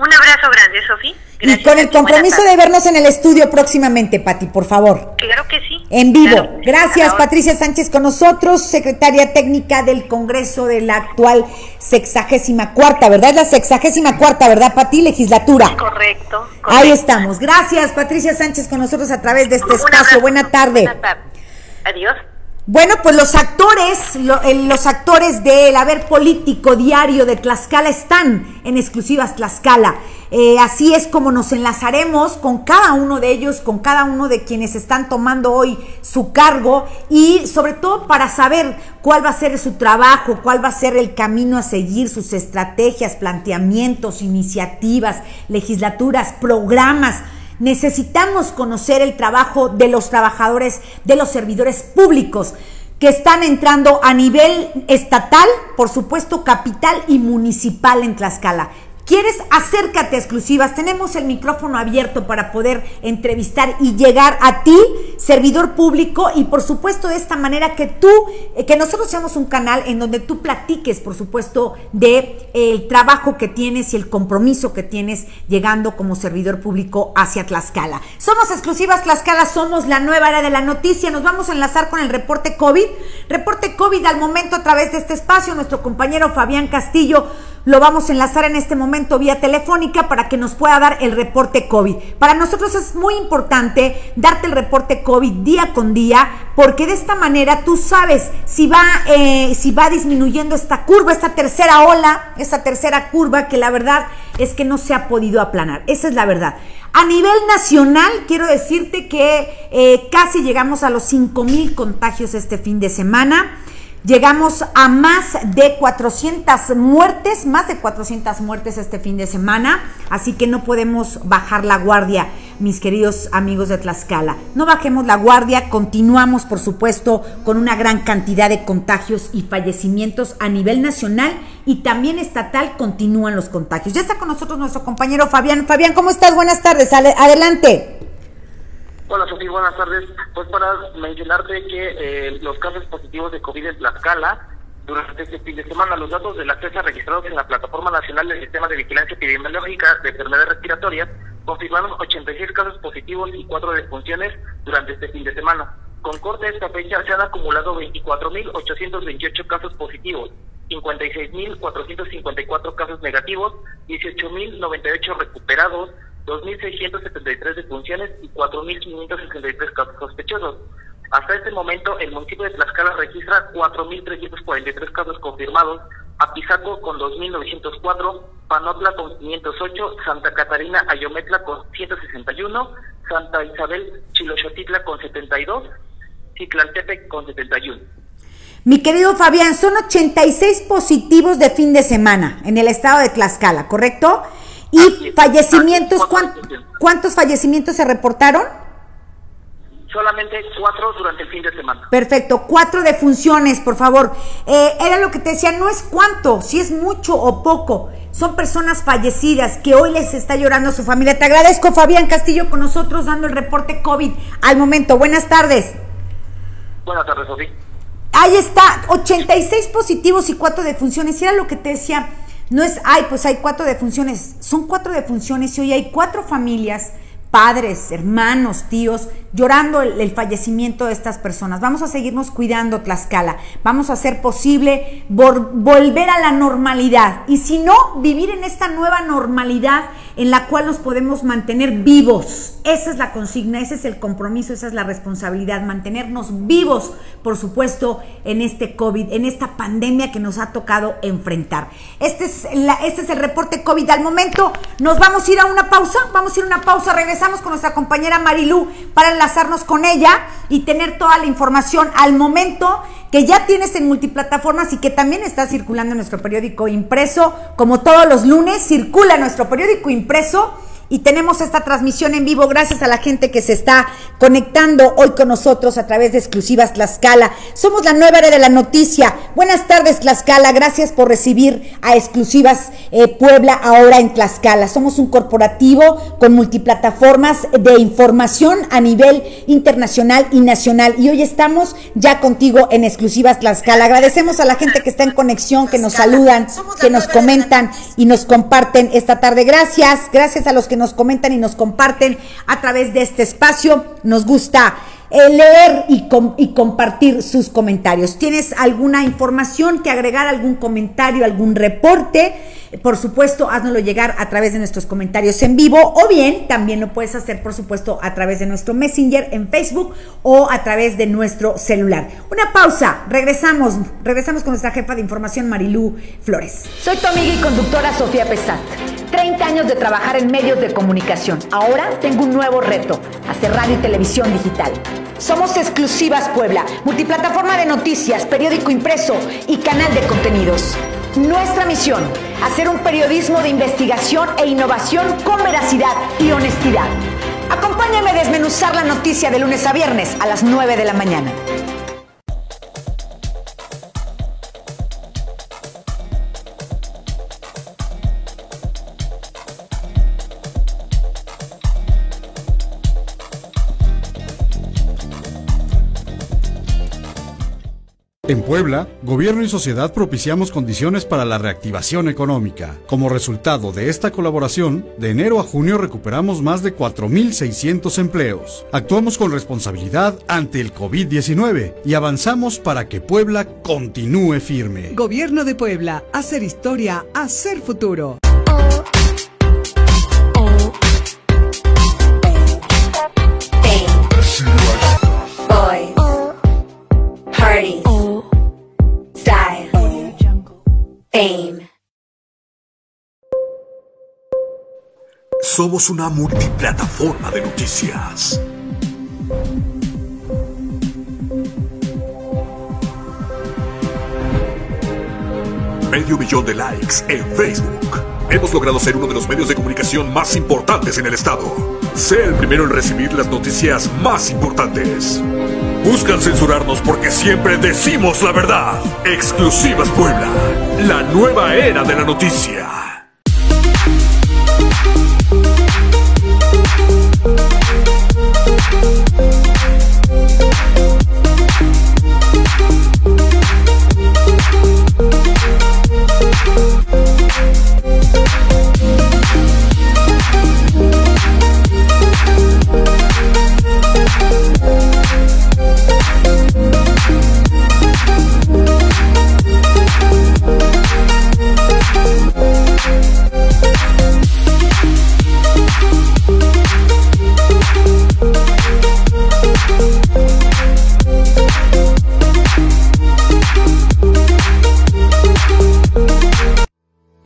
Un abrazo grande, Sofía. Y con el compromiso de vernos en el estudio próximamente, Pati, por favor. Claro que sí. En vivo. Gracias, Patricia Sánchez, con nosotros, secretaria técnica del Congreso de la actual sexagésima cuarta, ¿verdad? Es la sexagésima cuarta, ¿verdad, Pati? Legislatura. Correcto, Ahí estamos. Gracias, Patricia Sánchez, con nosotros a través de este espacio. Buena tarde. Buena tarde. Adiós. Bueno, pues los actores, los actores del haber político diario de Tlaxcala están en exclusivas Tlaxcala. Eh, así es como nos enlazaremos con cada uno de ellos, con cada uno de quienes están tomando hoy su cargo y sobre todo para saber cuál va a ser su trabajo, cuál va a ser el camino a seguir, sus estrategias, planteamientos, iniciativas, legislaturas, programas necesitamos conocer el trabajo de los trabajadores, de los servidores públicos que están entrando a nivel estatal, por supuesto capital y municipal en Tlaxcala. ¿Quieres? Acércate a exclusivas. Tenemos el micrófono abierto para poder entrevistar y llegar a ti, servidor público, y por supuesto de esta manera que tú, eh, que nosotros seamos un canal en donde tú platiques, por supuesto, de eh, el trabajo que tienes y el compromiso que tienes llegando como servidor público hacia Tlaxcala. Somos exclusivas Tlaxcala, somos la nueva era de la noticia. Nos vamos a enlazar con el reporte COVID. Reporte COVID al momento a través de este espacio. Nuestro compañero Fabián Castillo lo vamos a enlazar en este momento vía telefónica para que nos pueda dar el reporte COVID. Para nosotros es muy importante darte el reporte COVID COVID día con día, porque de esta manera tú sabes si va, eh, si va disminuyendo esta curva, esta tercera ola, esta tercera curva que la verdad es que no se ha podido aplanar. Esa es la verdad. A nivel nacional, quiero decirte que eh, casi llegamos a los 5 mil contagios este fin de semana. Llegamos a más de 400 muertes, más de 400 muertes este fin de semana, así que no podemos bajar la guardia, mis queridos amigos de Tlaxcala. No bajemos la guardia, continuamos por supuesto con una gran cantidad de contagios y fallecimientos a nivel nacional y también estatal continúan los contagios. Ya está con nosotros nuestro compañero Fabián. Fabián, ¿cómo estás? Buenas tardes, adelante. Hola Sofía, buenas tardes. Pues para mencionarte que eh, los casos positivos de COVID en Tlaxcala durante este fin de semana, los datos de la CESA registrados en la Plataforma Nacional del Sistema de Vigilancia Epidemiológica de Enfermedades Respiratorias confirmaron 86 casos positivos y 4 defunciones durante este fin de semana. Con corte a esta fecha se han acumulado 24.828 casos positivos, 56.454 casos negativos, 18.098 recuperados, 2.673 defunciones y 4.563 casos sospechosos. Hasta este momento, el municipio de Tlaxcala registra 4.343 casos confirmados, Apizaco con 2.904, Panotla con 508, Santa Catarina Ayometla con 161, Santa Isabel Chilochotitla con 72, Ciclantepec con 71. Mi querido Fabián, son 86 positivos de fin de semana en el estado de Tlaxcala, ¿correcto? ¿Y fallecimientos? ¿Cuántos fallecimientos se reportaron? Solamente cuatro durante el fin de semana. Perfecto, cuatro defunciones, por favor. Eh, era lo que te decía, no es cuánto, si es mucho o poco. Son personas fallecidas que hoy les está llorando a su familia. Te agradezco, Fabián Castillo, con nosotros dando el reporte COVID al momento. Buenas tardes. Buenas tardes, Sofía. Ahí está, 86 positivos y cuatro defunciones. Y era lo que te decía, no es, ay, pues hay cuatro defunciones, son cuatro defunciones y hoy hay cuatro familias padres, hermanos, tíos, llorando el, fallecimiento de estas personas. Vamos a seguirnos cuidando, Tlaxcala. Vamos a hacer posible volver a la normalidad. Y si no, vivir en esta nueva normalidad en la cual nos podemos mantener vivos. Esa es la consigna, ese es el compromiso, esa es la responsabilidad. Mantenernos vivos, por supuesto, en este COVID, en esta pandemia que nos ha tocado enfrentar. Este es, este es el reporte COVID al momento. Nos vamos a ir a una pausa. Vamos a ir a una pausa. Regresamos con nuestra compañera Marilú para enlazarnos con ella y tener toda la información al momento que ya tienes en multiplataformas y que también está circulando en nuestro periódico impreso. Como todos los lunes, circula nuestro periódico impreso y tenemos esta transmisión en vivo gracias a la gente que se está conectando hoy con nosotros a través de exclusivas Tlaxcala. Somos la nueva era de la noticia. Buenas tardes Tlaxcala, gracias por recibir a exclusivas eh, Puebla ahora en Tlaxcala. Somos un corporativo con multiplataformas de información a nivel internacional y nacional y hoy estamos ya contigo en exclusivas Tlaxcala. Agradecemos a la gente que está en conexión, que nos saludan, que nos comentan y nos comparten esta tarde. Gracias, gracias a los que nos comentan y nos comparten a través de este espacio. Nos gusta eh, leer y, y, compartir sus comentarios. ¿Tienes alguna información que agregar, algún comentario, algún reporte? Por supuesto, háznoslo llegar a través de nuestros comentarios en vivo o bien también lo puedes hacer, por supuesto, a través de nuestro Messenger en Facebook o a través de nuestro celular. Una pausa, regresamos, regresamos con nuestra jefa de información Marilú Flores. Soy tu amiga y conductora Sofía Pesat. 30 años de trabajar en medios de comunicación. Ahora tengo un nuevo reto, hacer radio y televisión digital. Somos Exclusivas Puebla, multiplataforma de noticias, periódico impreso y canal de contenidos. Nuestra misión, hacer un periodismo de investigación e innovación con veracidad y honestidad. Acompáñame a desmenuzar la noticia de lunes a viernes a las 9 de la mañana. En Puebla, gobierno y sociedad propiciamos condiciones para la reactivación económica. Como resultado de esta colaboración, de enero a junio recuperamos más de 4.600 empleos. Actuamos con responsabilidad ante el COVID-19 y avanzamos para que Puebla continúe firme. Gobierno de Puebla, hacer historia, hacer futuro. Somos una multiplataforma de noticias. Medio millón de likes en Facebook. Hemos logrado ser uno de los medios de comunicación más importantes en el estado. Sé el primero en recibir las noticias más importantes. Buscan censurarnos porque siempre decimos la verdad. Exclusivas Puebla, la nueva era de la noticia.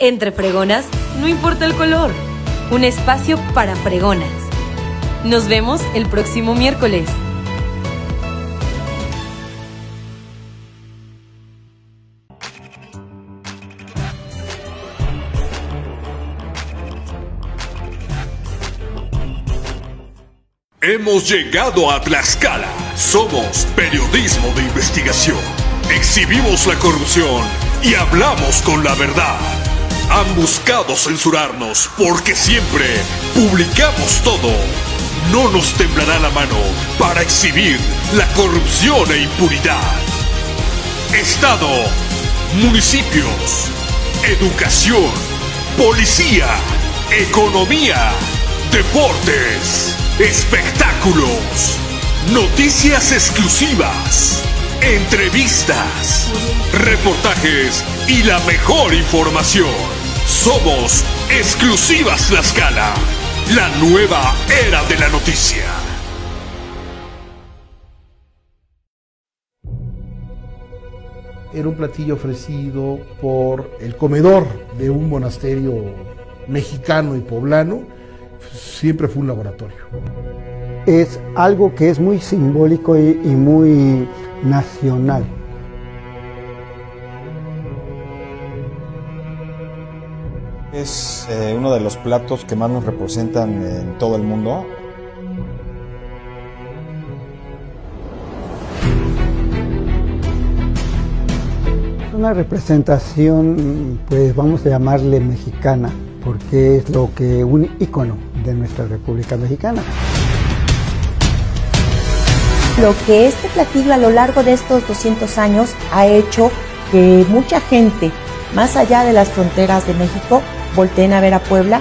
Entre fregonas, no importa el color. Un espacio para fregonas. Nos vemos el próximo miércoles. Hemos llegado a Tlaxcala. Somos periodismo de investigación. Exhibimos la corrupción y hablamos con la verdad. Han buscado censurarnos porque siempre publicamos todo. No nos temblará la mano para exhibir la corrupción e impunidad. Estado, municipios, educación, policía, economía, deportes, espectáculos, noticias exclusivas, entrevistas, reportajes y la mejor información. Somos Exclusivas La Escala, la nueva era de la noticia. Era un platillo ofrecido por el comedor de un monasterio mexicano y poblano. Siempre fue un laboratorio. Es algo que es muy simbólico y, y muy nacional. Es eh, uno de los platos que más nos representan en todo el mundo. Una representación, pues vamos a llamarle mexicana, porque es lo que un ícono de nuestra República Mexicana. Lo que este platillo a lo largo de estos 200 años ha hecho que mucha gente, más allá de las fronteras de México, volteen a ver a Puebla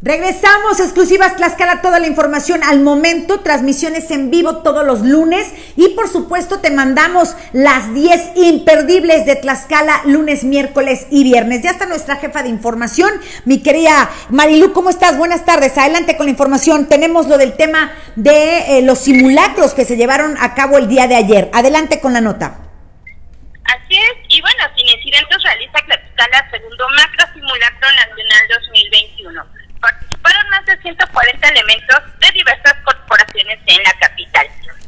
Regresamos, exclusivas Tlaxcala, toda la información al momento, transmisiones en vivo todos los lunes y por supuesto te mandamos las 10 imperdibles de Tlaxcala lunes, miércoles y viernes. Ya está nuestra jefa de información, mi querida Marilu, ¿cómo estás? Buenas tardes, adelante con la información. Tenemos lo del tema de eh, los simulacros que se llevaron a cabo el día de ayer. Adelante con la nota. Así es, y bueno, sin incidentes realiza Tlaxcala segundo macro simulacro nacional 2021 participaron más de 140 elementos de diversas corporaciones en la capital.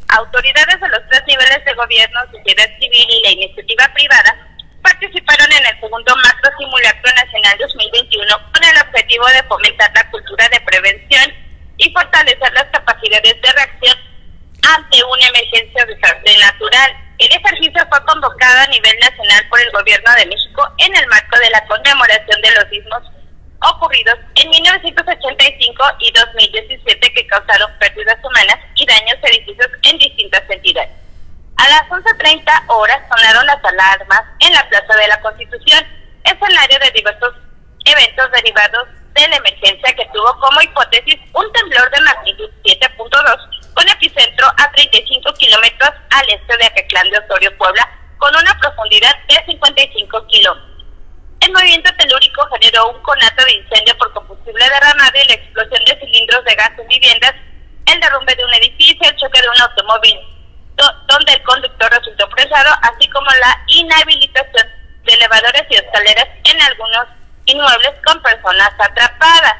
Autoridades de los tres niveles de gobierno, sociedad civil y la iniciativa privada participaron en el segundo macro simulacro nacional 2021 con el objetivo de fomentar la cultura de prevención y fortalecer las capacidades de reacción ante una emergencia desastre natural. El ejercicio fue convocado a nivel nacional por el Gobierno de México en el marco de la conmemoración de los sismos ocurridos en 1985 y 2017 que causaron pérdidas humanas y daños en distintas entidades. A las 11.30 horas sonaron las alarmas en la Plaza de la Constitución, escenario de diversos eventos derivados de la emergencia que tuvo como hipótesis un temblor de magnitud 7.2 con epicentro a 35 kilómetros al este de Acatlán de Osorio, Puebla, con una profundidad de 55 kilómetros. El movimiento telúrico generó un conato de incendio por combustible derramado y la explosión de cilindros de gas en viviendas, el derrumbe de un edificio, el choque de un automóvil, donde el conductor resultó presado, así como la inhabilitación de elevadores y escaleras en algunos inmuebles con personas atrapadas.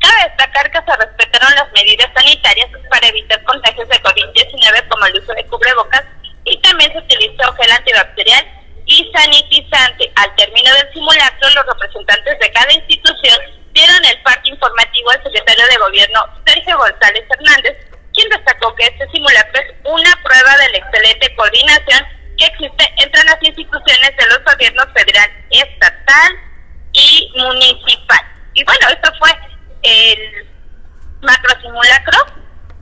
Cabe destacar que se respetaron las medidas sanitarias para evitar contagios de COVID-19 como el uso de cubrebocas y también se utilizó gel antibacterial y sanitizante. Al término del simulacro, los representantes de cada institución dieron el parte informativo al secretario de Gobierno, Sergio González Hernández, quien destacó que este simulacro es una prueba de la excelente coordinación que existe entre las instituciones de los gobiernos federal, estatal y municipal. Y bueno, esto fue el macro simulacro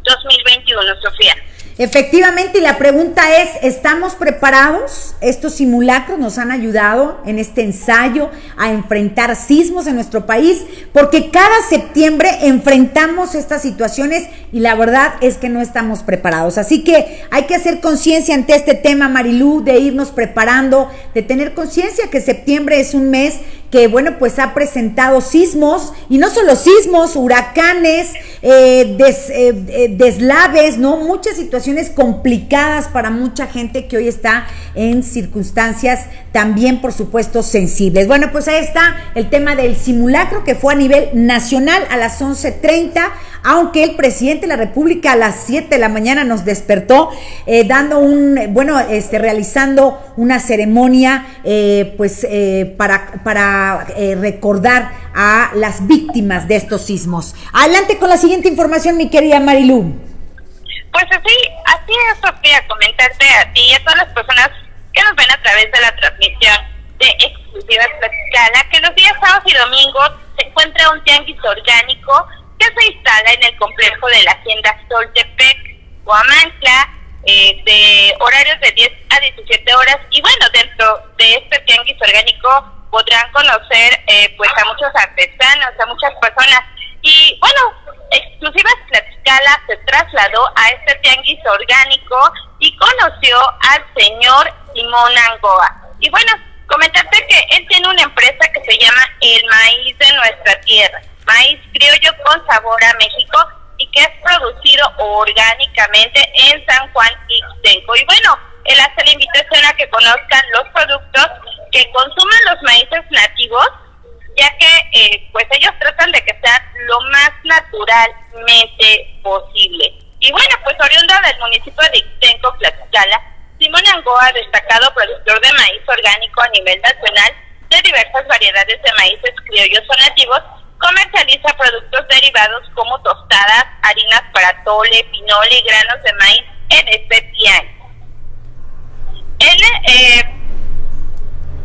2021, Sofía. Efectivamente, y la pregunta es, ¿estamos preparados? Estos simulacros nos han ayudado en este ensayo a enfrentar sismos en nuestro país, porque cada septiembre enfrentamos estas situaciones y la verdad es que no estamos preparados. Así que hay que hacer conciencia ante este tema, Marilú, de irnos preparando, de tener conciencia que septiembre es un mes que, bueno, pues ha presentado sismos, y no solo sismos, huracanes, eh, eh, eh, deslaves, ¿no? Muchas situaciones complicadas para mucha gente que hoy está en circunstancias también, por supuesto, sensibles. Bueno, pues ahí está el tema del simulacro que fue a nivel nacional a las 11.30, aunque el presidente de la República a las 7 de la mañana nos despertó dando un, bueno, este, realizando una ceremonia, pues, para, para eh, recordar a las víctimas de estos sismos. Adelante con la siguiente información, mi querida Marilu. Pues así, así es, Sofía, comentarte a ti y a todas las personas que nos ven a través de la transmisión de Exclusivas Platicala, que los días sábados y domingos se encuentra un tianguis orgánico que se instala en el complejo de la Hacienda Soltepec, Huamantla, eh, de horarios de 10 a 17 horas. Y bueno, dentro de este tianguis orgánico podrán conocer eh, pues a muchos artesanos, a muchas personas. Y bueno, Exclusivas Tlaxcala se trasladó a este tianguis orgánico y conoció al señor Simón Angoa. Y bueno, comentarte que él tiene una empresa que se llama El Maíz de Nuestra Tierra, maíz criollo con sabor a México y que es producido orgánicamente en San Juan Ixtenco. Y bueno, él hace la invitación a que conozcan los productos que consuman los maíces nativos, ya que eh, pues ellos tratan de que sea lo más naturalmente posible. Y bueno, pues oriunda del municipio de Ixtenco, Tlaxcala, Simón Angoa, destacado productor de maíz orgánico a nivel nacional de diversas variedades de maíces criollos o nativos, comercializa productos derivados como tostadas, harinas para tole, pinole y granos de maíz en este tianguis. Él eh,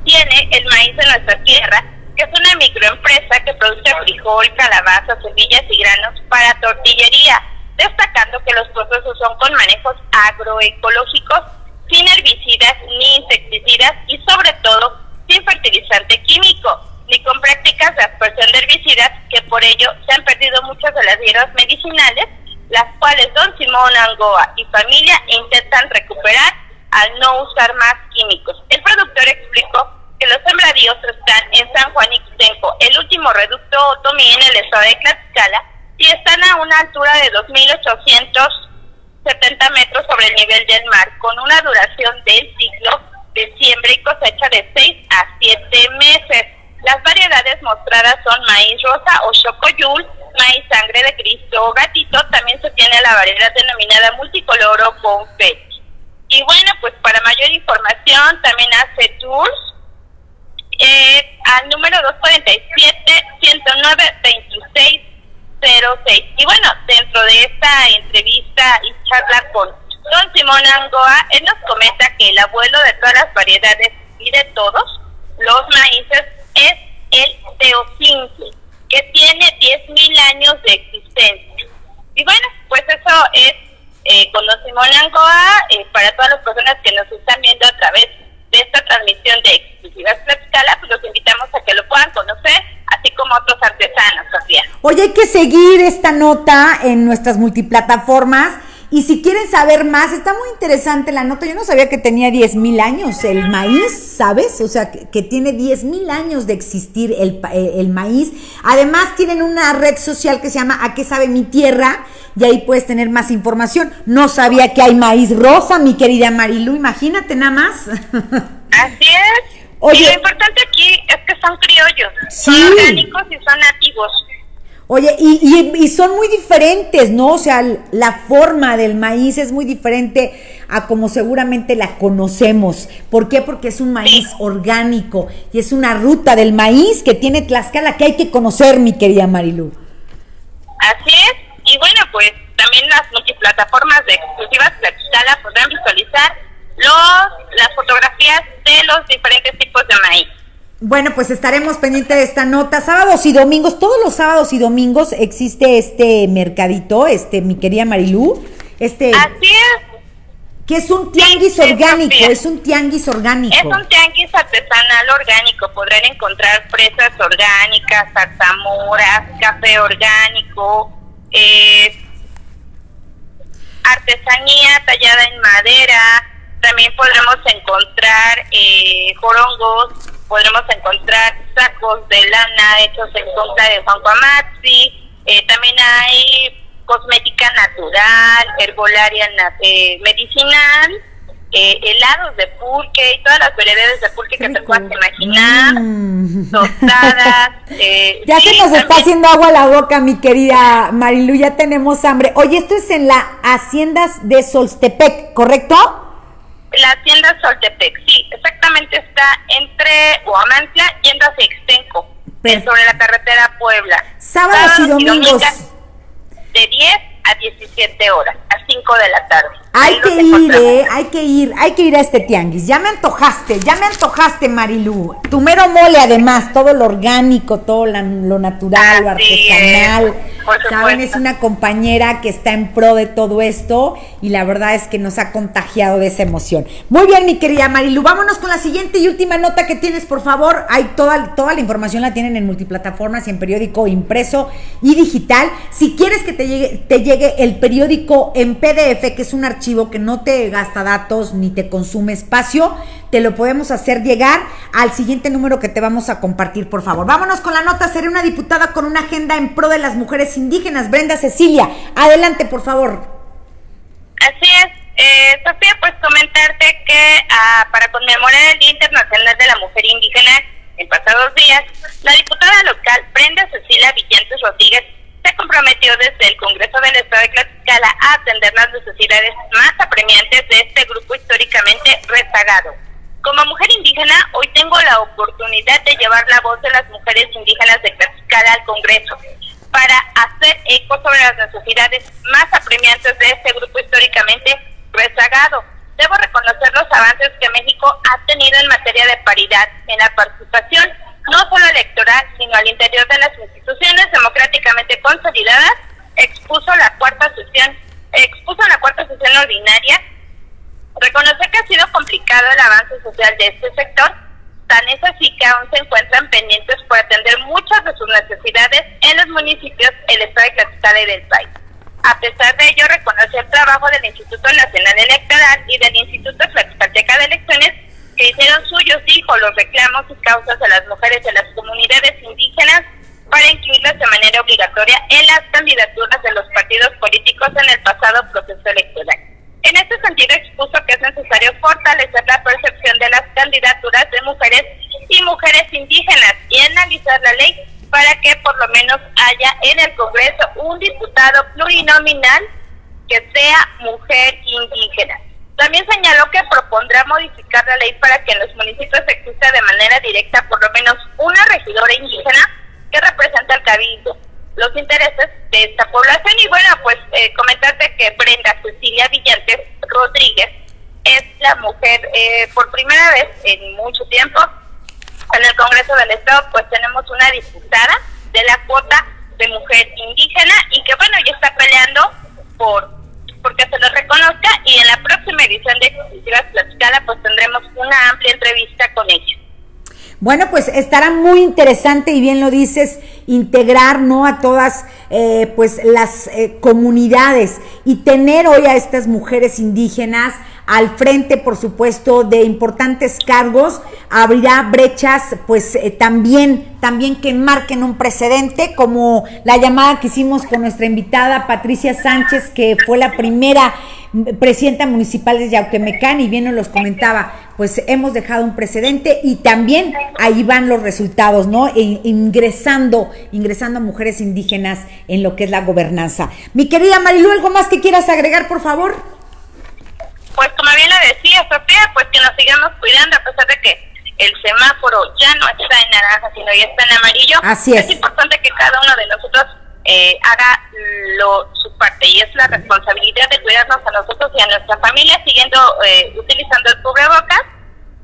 tiene el maíz de nuestra tierra, que es una microempresa que produce frijol, calabaza, semillas y granos para tortillería, destacando que los procesos son con manejos agroecológicos, sin herbicidas ni insecticidas y sobre todo sin fertilizante químico, ni con prácticas de aspersión de herbicidas, que por ello se han perdido muchas de las hierbas medicinales, las cuales don Simón Angoa y familia intentan recuperar al no usar más químicos. El productor explicó que los sembradíos están en San Juan Ixtenco, el último reducto Otomí en el estado de Tlaxcala, y están a una altura de 2.870 metros sobre el nivel del mar, con una duración del ciclo de siembra y cosecha de 6 a 7 meses. Las variedades mostradas son maíz rosa o chocoyul, maíz sangre de Cristo o gatito, también se tiene la variedad denominada multicolor o confetti. Y bueno, pues para mayor información también hace tours eh, al número 247-109-2606. Y bueno, dentro de esta entrevista y charla con don Simón Angoa, él nos comenta que el abuelo de todas las variedades y de todos los maíces es el Teocinque, que tiene 10.000 años de existencia. Y bueno, pues eso es eh, con Angoa, eh, para todas las personas que nos están viendo a través de esta transmisión de exclusivas Tlaxcala, los invitamos a que lo puedan conocer, así como otros artesanos, Sofía. Oye, hay que seguir esta nota en nuestras multiplataformas. Y si quieren saber más, está muy interesante la nota. Yo no sabía que tenía 10 mil años el maíz, ¿sabes? O sea, que, que tiene 10 mil años de existir el, eh, el maíz. Además, tienen una red social que se llama ¿A qué sabe mi tierra? Y ahí puedes tener más información. No sabía que hay maíz rosa, mi querida Marilu. Imagínate nada más. Así es. Oye. Y lo importante aquí es que son criollos, Sí. son orgánicos y son nativos. Oye, y, y- y son muy diferentes, ¿no? O sea, la forma del maíz es muy diferente a como seguramente la conocemos. ¿Por qué? Porque es un maíz orgánico y es una ruta del maíz que tiene Tlaxcala que hay que conocer, mi querida Marilu. Así es. Y bueno, pues también las multiplataformas de exclusivas Tlaxcala podrán visualizar los, las fotografías de los diferentes tipos de maíz. Bueno, pues estaremos pendientes de esta nota. Sábados y domingos, todos los sábados y domingos existe este mercadito, este, mi querida Marilu. Este, Así es. que es un tianguis sí, orgánico, es un tianguis orgánico. Es un tianguis artesanal orgánico. Podrán encontrar fresas orgánicas, zarzamoras, café orgánico, eh, artesanía tallada en madera. También podremos encontrar eh, jorongos, podremos encontrar sacos de lana hechos en contra de Juan Cuamatzi. Eh, también hay cosmética natural, herbolaria eh, medicinal, eh, helados de pulque y todas las variedades de pulque que te puedas imaginar, tostadas. eh, Mm. Ya sí, se nos está haciendo agua la boca, mi querida Marilu, ya tenemos hambre. Oye, esto es en la Haciendas de Solstepec, ¿correcto? La hacienda Soltepec, sí, exactamente está entre Huamantla yendo hacia Perfecto. sobre la carretera Puebla. Sábados y domingos. De 10 a 17 horas, a 5 de la tarde. Hay que ir, eh, hay que ir, hay que ir a este tianguis. Ya me antojaste, ya me antojaste, Marilu. Tu mero mole, además, todo lo orgánico, todo la- lo natural, lo artesanal. Saben, es una compañera que está en pro de todo esto y la verdad es que nos ha contagiado de esa emoción. Muy bien, mi querida Marilu, vámonos con la siguiente y última nota que tienes, por favor. Hay toda, toda la información la tienen en multiplataformas y en periódico impreso y digital. Si quieres que te llegue, te llegue el periódico en PDF, que es un archivo que no te gasta datos ni te consume espacio, te lo podemos hacer llegar al siguiente número que te vamos a compartir, por favor. Vámonos con la nota. Seré una diputada con una agenda en pro de las mujeres indígenas. Brenda Cecilia, adelante, por favor. Así es. Eh, Sofía, pues comentarte que ah, para conmemorar el Día Internacional de la Mujer Indígena en pasados días, la diputada local Brenda Cecilia Villantes Rodríguez se comprometió desde el Congreso del Estado de Tlaxcala a atender las necesidades más apremiantes de este grupo históricamente rezagado. Como mujer indígena, hoy tengo la oportunidad de llevar la voz de las mujeres indígenas de Tlaxcala al Congreso para hacer eco sobre las necesidades más apremiantes de este grupo históricamente rezagado. Debo reconocer los avances que México ha tenido en materia de paridad en la participación, no solo electoral, sino al interior de las instituciones democráticamente consolidadas, expuso la cuarta sesión, expuso la cuarta sesión ordinaria Reconocer que ha sido complicado el avance social de este sector, tan es así que aún se encuentran pendientes por atender muchas de sus necesidades en los municipios, el estado de Tlaxcala y del país. A pesar de ello, reconocer el trabajo del Instituto Nacional Electoral y del Instituto Tlaxcalteca de Elecciones, que hicieron suyos, dijo, los reclamos y causas de las mujeres de las comunidades indígenas para incluirlas de manera obligatoria en las candidaturas de los partidos políticos en el pasado proceso electoral. En este sentido, expuso que es necesario fortalecer la percepción de las candidaturas de mujeres y mujeres indígenas y analizar la ley para que por lo menos haya en el Congreso un diputado plurinominal que sea mujer indígena. También señaló que propondrá modificar la ley para que en los municipios exista de manera directa por lo menos una regidora indígena que represente al cabildo los intereses de esta población. Y bueno, pues eh, comentarte que Brenda Cecilia Villantes Rodríguez es la mujer, eh, por primera vez en mucho tiempo, en el Congreso del Estado, pues tenemos una diputada de la cuota de mujer indígena y que bueno, ya está peleando por porque se lo reconozca y en la próxima edición de Exclusivas Platicada pues tendremos una amplia entrevista con ellos. Bueno, pues estará muy interesante y bien lo dices, integrar ¿no? a todas eh, pues las eh, comunidades y tener hoy a estas mujeres indígenas, al frente, por supuesto, de importantes cargos, abrirá brechas, pues eh, también, también que marquen un precedente, como la llamada que hicimos con nuestra invitada Patricia Sánchez, que fue la primera presidenta municipal de Yauquemecán, y bien nos los comentaba, pues hemos dejado un precedente y también ahí van los resultados, ¿no? E ingresando, ingresando a mujeres indígenas en lo que es la gobernanza. Mi querida Marilu, ¿algo más que quieras agregar, por favor? Pues como bien la decía Sofía, pues que nos sigamos cuidando a pesar de que el semáforo ya no está en naranja, sino ya está en amarillo. Así es. Es importante que cada uno de nosotros eh, haga lo, su parte y es la responsabilidad de cuidarnos a nosotros y a nuestra familia siguiendo eh, utilizando el cubrebocas,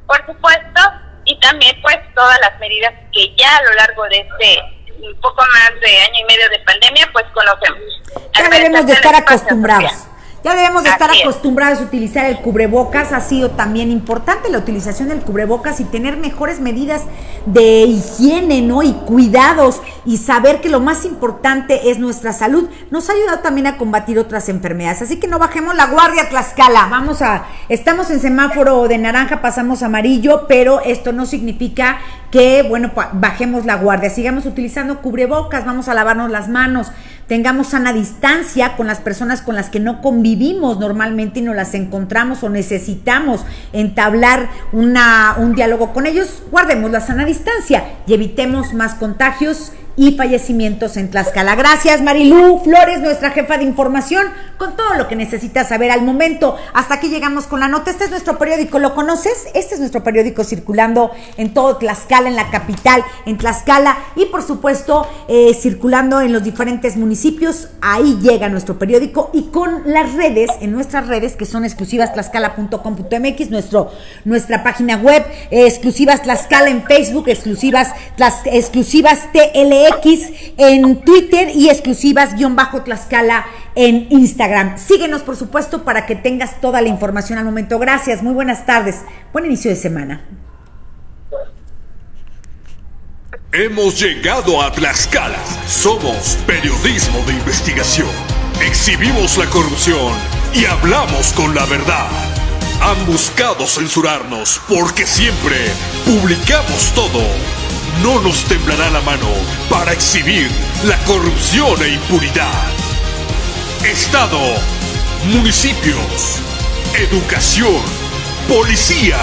por supuesto, y también pues todas las medidas que ya a lo largo de este un poco más de año y medio de pandemia pues conocemos. Ya debemos de estar acostumbrados. Ya debemos de estar acostumbrados a utilizar el cubrebocas, ha sido también importante la utilización del cubrebocas y tener mejores medidas de higiene, ¿no? Y cuidados y saber que lo más importante es nuestra salud. Nos ha ayudado también a combatir otras enfermedades, así que no bajemos la guardia Tlaxcala. Vamos a estamos en semáforo de naranja, pasamos amarillo, pero esto no significa que, bueno, bajemos la guardia. Sigamos utilizando cubrebocas, vamos a lavarnos las manos tengamos sana distancia con las personas con las que no convivimos normalmente y no las encontramos o necesitamos entablar una, un diálogo con ellos, guardemos la sana distancia y evitemos más contagios y fallecimientos en Tlaxcala. Gracias Marilú Flores, nuestra jefa de información, con todo lo que necesitas saber al momento. Hasta aquí llegamos con la nota. Este es nuestro periódico, ¿lo conoces? Este es nuestro periódico circulando en todo Tlaxcala, en la capital, en Tlaxcala y por supuesto eh, circulando en los diferentes municipios. Ahí llega nuestro periódico y con las redes, en nuestras redes que son exclusivas tlaxcala.com.mx, nuestro, nuestra página web, eh, exclusivas Tlaxcala en Facebook, exclusivas, exclusivas TLE X en Twitter y exclusivas-tlaxcala en Instagram. Síguenos, por supuesto, para que tengas toda la información al momento. Gracias, muy buenas tardes. Buen inicio de semana. Hemos llegado a Tlaxcala. Somos periodismo de investigación. Exhibimos la corrupción y hablamos con la verdad. Han buscado censurarnos porque siempre publicamos todo no nos temblará la mano para exhibir la corrupción e impunidad. Estado, municipios, educación, policía,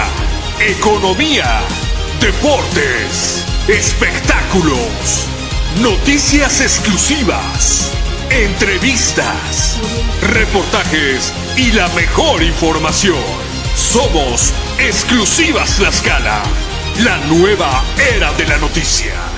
economía, deportes, espectáculos, noticias exclusivas, entrevistas, reportajes y la mejor información. Somos Exclusivas La Escala la nueva era de la noticia.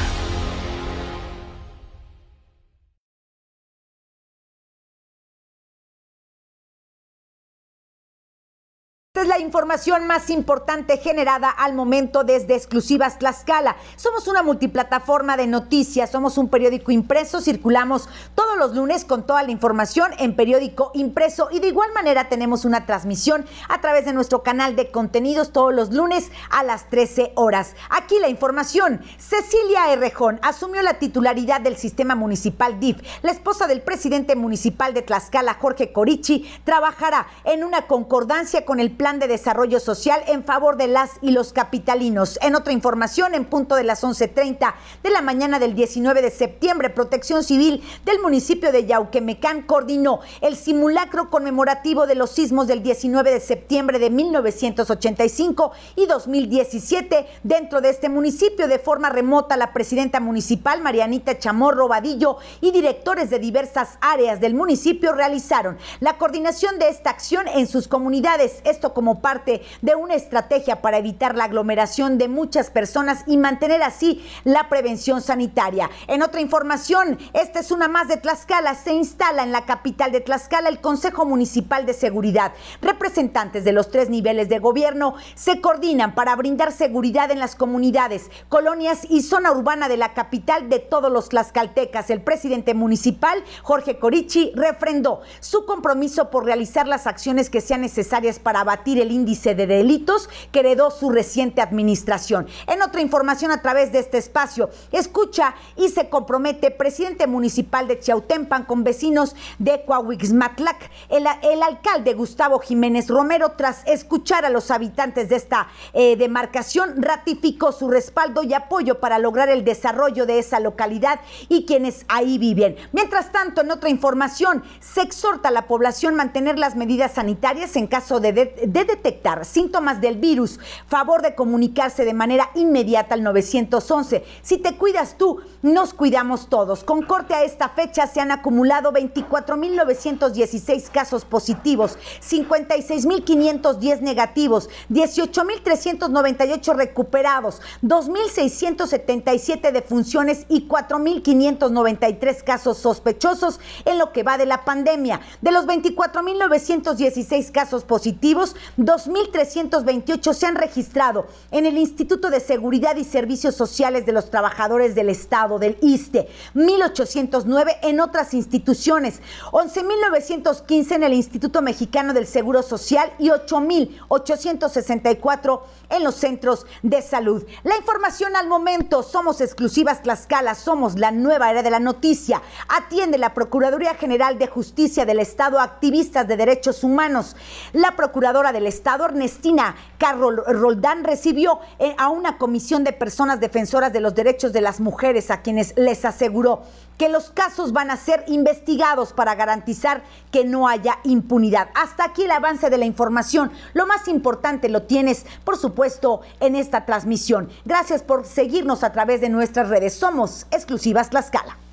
Es la información más importante generada al momento desde Exclusivas Tlaxcala. Somos una multiplataforma de noticias, somos un periódico impreso, circulamos todos los lunes con toda la información en periódico impreso y de igual manera tenemos una transmisión a través de nuestro canal de contenidos todos los lunes a las 13 horas. Aquí la información. Cecilia Errejón asumió la titularidad del sistema municipal DIF. La esposa del presidente municipal de Tlaxcala, Jorge Corichi, trabajará en una concordancia con el plan de desarrollo social en favor de las y los capitalinos. En otra información, en punto de las 11.30 de la mañana del 19 de septiembre, Protección Civil del municipio de Yauquemecán coordinó el simulacro conmemorativo de los sismos del 19 de septiembre de 1985 y 2017 dentro de este municipio de forma remota la presidenta municipal Marianita Chamorro Vadillo y directores de diversas áreas del municipio realizaron la coordinación de esta acción en sus comunidades. Esto como parte de una estrategia para evitar la aglomeración de muchas personas y mantener así la prevención sanitaria. En otra información, esta es una más de Tlaxcala, se instala en la capital de Tlaxcala el Consejo Municipal de Seguridad. Representantes de los tres niveles de gobierno se coordinan para brindar seguridad en las comunidades, colonias y zona urbana de la capital de todos los tlaxcaltecas. El presidente municipal, Jorge Corichi, refrendó su compromiso por realizar las acciones que sean necesarias para abatir el índice de delitos que heredó su reciente administración. En otra información a través de este espacio, escucha y se compromete presidente municipal de Chiautempan con vecinos de Coahuixmatlac. El, alcalde Gustavo Jiménez Romero, tras escuchar a los habitantes de esta eh, demarcación, ratificó su respaldo y apoyo para lograr el desarrollo de esa localidad y quienes ahí viven. Mientras tanto, en otra información, se exhorta a la población mantener las medidas sanitarias en caso de, de, de detectar síntomas del virus. Favor de comunicarse de manera inmediata al 911. Si te cuidas tú, nos cuidamos todos. Con corte a esta fecha se han acumulado 24.916 casos positivos, 56.510 negativos, 18.398 recuperados, 2.677 defunciones y 4.593 casos sospechosos en lo que va de la pandemia. De los 24.916 casos positivos, 2.328 se han registrado en el Instituto de Seguridad y Servicios Sociales de los Trabajadores del Estado, del ISTE, 1.809 en otras instituciones, 11.915 en el Instituto Mexicano del Seguro Social y 8.864 en los centros de salud. La información al momento, somos exclusivas Tlaxcala, somos la nueva era de la noticia. Atiende la Procuraduría General de Justicia del Estado activistas de derechos humanos. La Procuradora del Estado, Ernestina Carol Roldán, recibió eh, a una comisión de personas defensoras de los derechos de las mujeres a quienes les aseguró que los casos van a ser investigados para garantizar que no haya impunidad. Hasta aquí el avance de la información. Lo más importante lo tienes, por supuesto, en esta transmisión. Gracias por seguirnos a través de nuestras redes. Somos exclusivas Tlaxcala.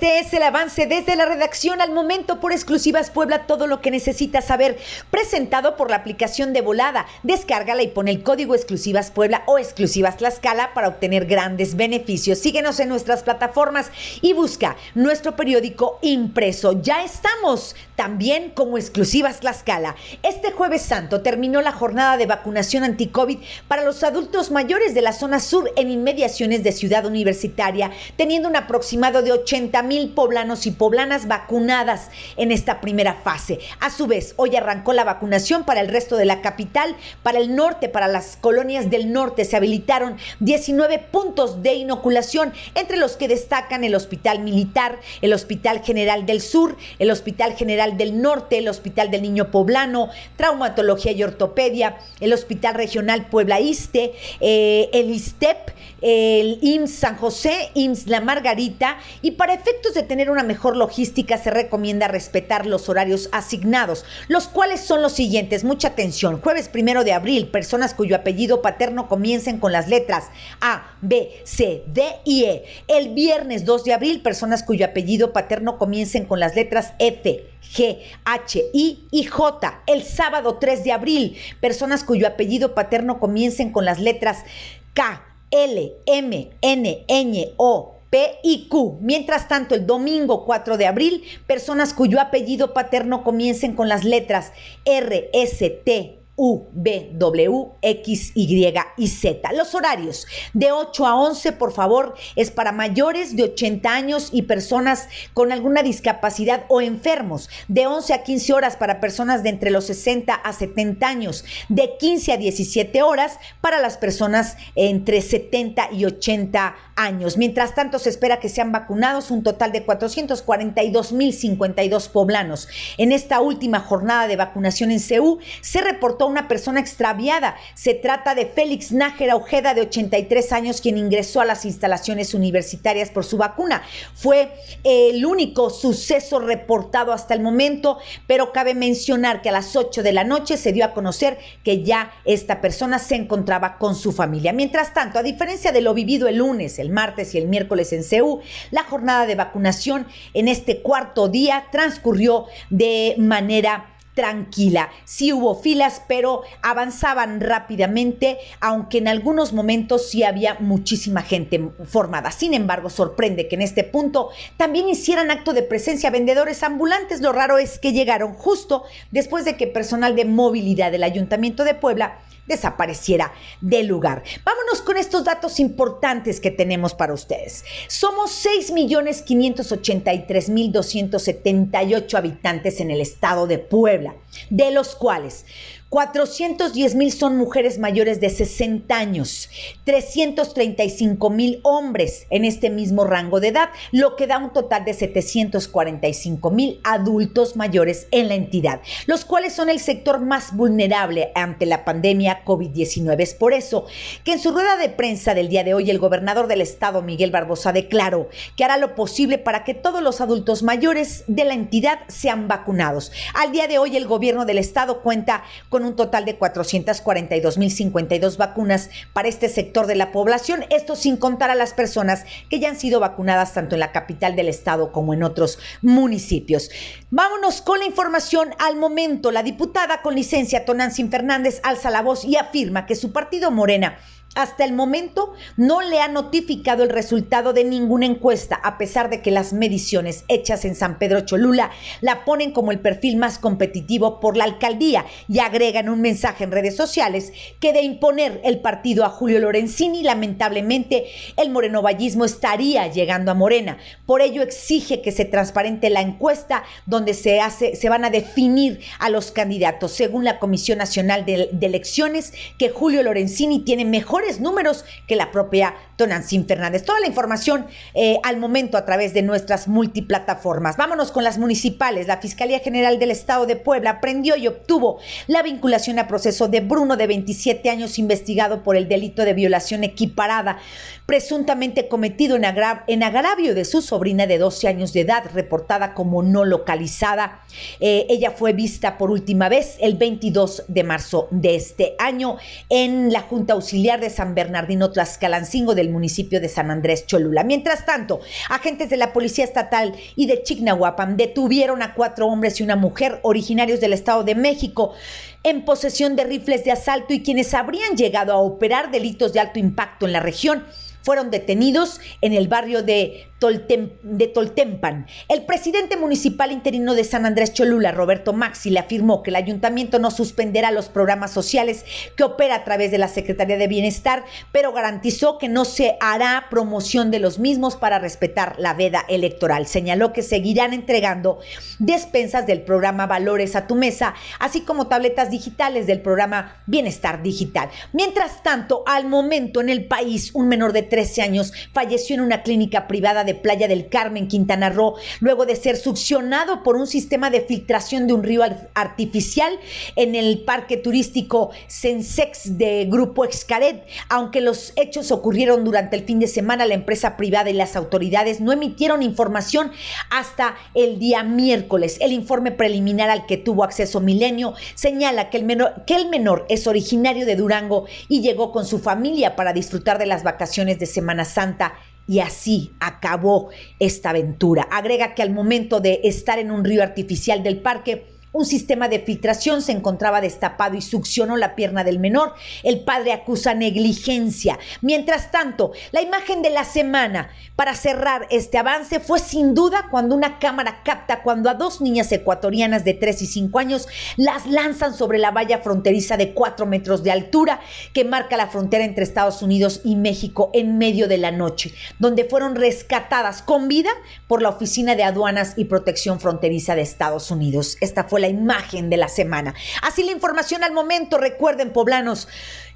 Este es el avance desde la redacción al momento por exclusivas Puebla, todo lo que necesitas saber, presentado por la aplicación de volada. Descárgala y pon el código exclusivas Puebla o exclusivas Tlaxcala para obtener grandes beneficios. Síguenos en nuestras plataformas y busca nuestro periódico impreso. Ya estamos también como exclusivas Tlaxcala. Este jueves santo terminó la jornada de vacunación anti-COVID para los adultos mayores de la zona sur en inmediaciones de Ciudad Universitaria, teniendo un aproximado de 80 mil poblanos y poblanas vacunadas en esta primera fase. A su vez, hoy arrancó la vacunación para el resto de la capital, para el norte, para las colonias del norte. Se habilitaron 19 puntos de inoculación, entre los que destacan el Hospital Militar, el Hospital General del Sur, el Hospital General del Norte, el Hospital del Niño Poblano, Traumatología y Ortopedia, el Hospital Regional Puebla Iste, eh, el ISTEP, el IMSS San José, IMSS La Margarita y para efectos de tener una mejor logística se recomienda respetar los horarios asignados, los cuales son los siguientes, mucha atención, jueves primero de abril, personas cuyo apellido paterno comiencen con las letras A, B, C, D y E. El viernes 2 de abril, personas cuyo apellido paterno comiencen con las letras F, G, H, I y J. El sábado 3 de abril, personas cuyo apellido paterno comiencen con las letras K, L, M, N, Ñ, O, P y Q. Mientras tanto, el domingo 4 de abril, personas cuyo apellido paterno comiencen con las letras R, S, T, U, B, W, X, Y y Z. Los horarios de 8 a 11, por favor, es para mayores de 80 años y personas con alguna discapacidad o enfermos. De 11 a 15 horas para personas de entre los 60 a 70 años. De 15 a 17 horas para las personas entre 70 y 80 años. Mientras tanto, se espera que sean vacunados un total de 442.052 poblanos. En esta última jornada de vacunación en CEU se reportó una persona extraviada. Se trata de Félix Nájera Ojeda, de 83 años, quien ingresó a las instalaciones universitarias por su vacuna. Fue el único suceso reportado hasta el momento, pero cabe mencionar que a las 8 de la noche se dio a conocer que ya esta persona se encontraba con su familia. Mientras tanto, a diferencia de lo vivido el lunes, el martes y el miércoles en CEU, la jornada de vacunación en este cuarto día transcurrió de manera tranquila. Sí hubo filas, pero avanzaban rápidamente, aunque en algunos momentos sí había muchísima gente formada. Sin embargo, sorprende que en este punto también hicieran acto de presencia vendedores ambulantes. Lo raro es que llegaron justo después de que personal de movilidad del Ayuntamiento de Puebla desapareciera del lugar. Vámonos con estos datos importantes que tenemos para ustedes. Somos 6.583.278 habitantes en el estado de Puebla, de los cuales 410 mil son mujeres mayores de 60 años, 335 mil hombres en este mismo rango de edad, lo que da un total de 745 mil adultos mayores en la entidad, los cuales son el sector más vulnerable ante la pandemia COVID-19. Es por eso que en su rueda de prensa del día de hoy el gobernador del estado, Miguel Barbosa, declaró que hará lo posible para que todos los adultos mayores de la entidad sean vacunados. Al día de hoy el gobierno del estado cuenta con con un total de 442.052 vacunas para este sector de la población, esto sin contar a las personas que ya han sido vacunadas tanto en la capital del estado como en otros municipios. Vámonos con la información al momento. La diputada con licencia Tonantzin Fernández alza la voz y afirma que su partido Morena hasta el momento no le ha notificado el resultado de ninguna encuesta, a pesar de que las mediciones hechas en San Pedro Cholula la ponen como el perfil más competitivo por la alcaldía y agregan un mensaje en redes sociales que de imponer el partido a Julio Lorenzini, lamentablemente el morenovallismo estaría llegando a Morena. Por ello exige que se transparente la encuesta donde se hace, se van a definir a los candidatos, según la Comisión Nacional de, de Elecciones, que Julio Lorenzini tiene mejor números que la propia Tonancín Fernández. Toda la información eh, al momento a través de nuestras multiplataformas. Vámonos con las municipales. La Fiscalía General del Estado de Puebla aprendió y obtuvo la vinculación a proceso de Bruno, de 27 años, investigado por el delito de violación equiparada, presuntamente cometido en, en agravio de su sobrina de 12 años de edad, reportada como no localizada. Eh, ella fue vista por última vez el 22 de marzo de este año en la Junta Auxiliar de San Bernardino Tlaxcalancingo del municipio de San Andrés Cholula. Mientras tanto, agentes de la Policía Estatal y de Chignahuapan detuvieron a cuatro hombres y una mujer originarios del Estado de México en posesión de rifles de asalto y quienes habrían llegado a operar delitos de alto impacto en la región fueron detenidos en el barrio de de Toltempan. El presidente municipal interino de San Andrés Cholula, Roberto Maxi, le afirmó que el ayuntamiento no suspenderá los programas sociales que opera a través de la Secretaría de Bienestar, pero garantizó que no se hará promoción de los mismos para respetar la veda electoral. Señaló que seguirán entregando despensas del programa Valores a tu mesa, así como tabletas digitales del programa Bienestar Digital. Mientras tanto, al momento en el país, un menor de 13 años falleció en una clínica privada de Playa del Carmen, Quintana Roo, luego de ser succionado por un sistema de filtración de un río artificial en el parque turístico Sensex de Grupo Excaret. Aunque los hechos ocurrieron durante el fin de semana, la empresa privada y las autoridades no emitieron información hasta el día miércoles. El informe preliminar al que tuvo acceso Milenio señala que el menor, que el menor es originario de Durango y llegó con su familia para disfrutar de las vacaciones de Semana Santa y así acabó esta aventura. Agrega que al momento de estar en un río artificial del parque, un sistema de filtración se encontraba destapado y succionó la pierna del menor. El padre acusa negligencia. Mientras tanto, la imagen de la semana para cerrar este avance fue sin duda cuando una cámara capta cuando a dos niñas ecuatorianas de 3 y 5 años las lanzan sobre la valla fronteriza de 4 metros de altura que marca la frontera entre Estados Unidos y México en medio de la noche, donde fueron rescatadas con vida por la Oficina de Aduanas y Protección Fronteriza de Estados Unidos. Esta fue la imagen de la semana. Así la información al momento. Recuerden, poblanos,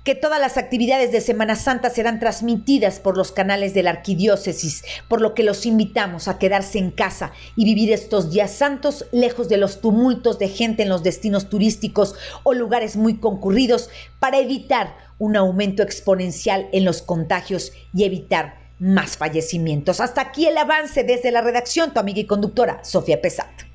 que todas las actividades de Semana Santa serán transmitidas por los canales de la arquidiócesis, por lo que los invitamos a quedarse en casa y vivir estos días santos lejos de los tumultos de gente en los destinos turísticos o lugares muy concurridos para evitar un aumento exponencial en los contagios y evitar más fallecimientos. Hasta aquí el avance desde la redacción, tu amiga y conductora, Sofía Pesat.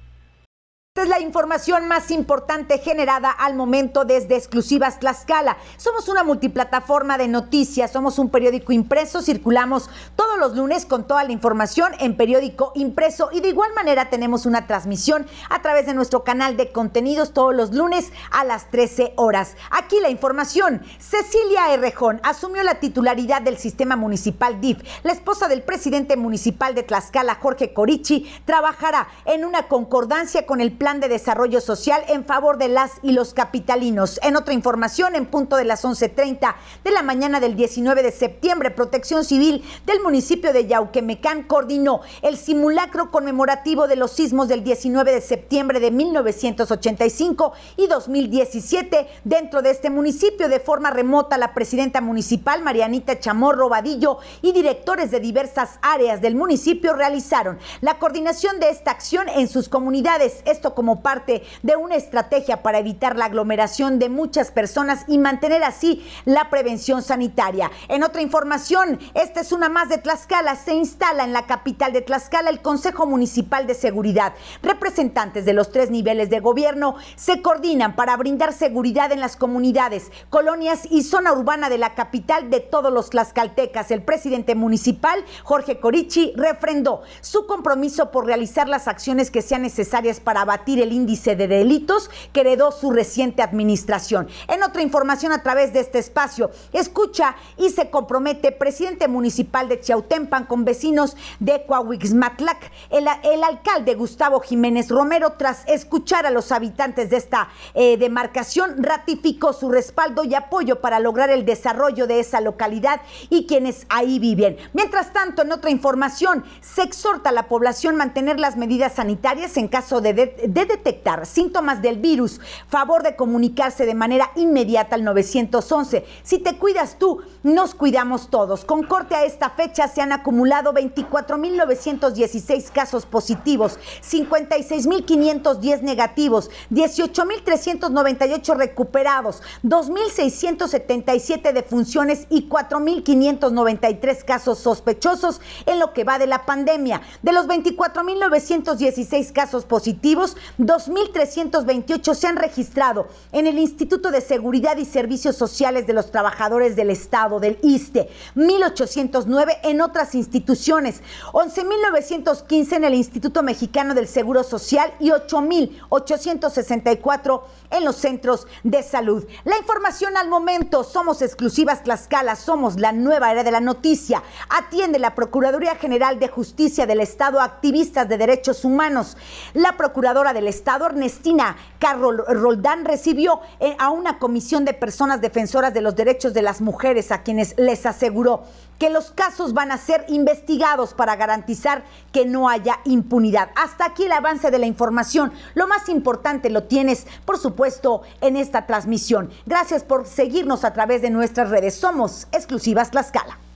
Esta es la información más importante generada al momento desde Exclusivas Tlaxcala. Somos una multiplataforma de noticias, somos un periódico impreso, circulamos todos los lunes con toda la información en periódico impreso y de igual manera tenemos una transmisión a través de nuestro canal de contenidos todos los lunes a las 13 horas. Aquí la información. Cecilia Errejón asumió la titularidad del sistema municipal DIF. La esposa del presidente municipal de Tlaxcala, Jorge Corichi, trabajará en una concordancia con el plan plan de desarrollo social en favor de las y los capitalinos. En otra información, en punto de las 11.30 de la mañana del 19 de septiembre, Protección Civil del municipio de Yauquemecán coordinó el simulacro conmemorativo de los sismos del 19 de septiembre de 1985 y 2017 dentro de este municipio de forma remota la presidenta municipal Marianita Chamorro Vadillo y directores de diversas áreas del municipio realizaron la coordinación de esta acción en sus comunidades, esto como parte de una estrategia para evitar la aglomeración de muchas personas y mantener así la prevención sanitaria. En otra información, esta es una más de Tlaxcala, se instala en la capital de Tlaxcala el Consejo Municipal de Seguridad. Representantes de los tres niveles de gobierno se coordinan para brindar seguridad en las comunidades, colonias y zona urbana de la capital de todos los tlaxcaltecas. El presidente municipal, Jorge Corichi, refrendó su compromiso por realizar las acciones que sean necesarias para abatir el índice de delitos que heredó su reciente administración. En otra información a través de este espacio, escucha y se compromete presidente municipal de Chiautempan con vecinos de Coahuixmatlac. El, alcalde Gustavo Jiménez Romero, tras escuchar a los habitantes de esta eh, demarcación, ratificó su respaldo y apoyo para lograr el desarrollo de esa localidad y quienes ahí viven. Mientras tanto, en otra información, se exhorta a la población mantener las medidas sanitarias en caso de, de detectar síntomas del virus. Favor de comunicarse de manera inmediata al 911. Si te cuidas tú, nos cuidamos todos. Con corte a esta fecha se han acumulado 24.916 casos positivos, 56.510 negativos, 18.398 recuperados, 2.677 defunciones y 4.593 casos sospechosos en lo que va de la pandemia. De los 24.916 casos positivos, 2.328 se han registrado en el Instituto de Seguridad y Servicios Sociales de los Trabajadores del Estado, del ISTE, 1.809 en otras instituciones, 11.915 en el Instituto Mexicano del Seguro Social y 8.864 en los centros de salud. La información al momento, somos exclusivas Tlaxcala, somos la nueva era de la noticia. Atiende la Procuraduría General de Justicia del Estado activistas de derechos humanos. La Procuradora del Estado, Ernestina Carol Roldán, recibió eh, a una comisión de personas defensoras de los derechos de las mujeres a quienes les aseguró que los casos van a ser investigados para garantizar que no haya impunidad. Hasta aquí el avance de la información. Lo más importante lo tienes, por supuesto, en esta transmisión. Gracias por seguirnos a través de nuestras redes. Somos exclusivas Tlaxcala.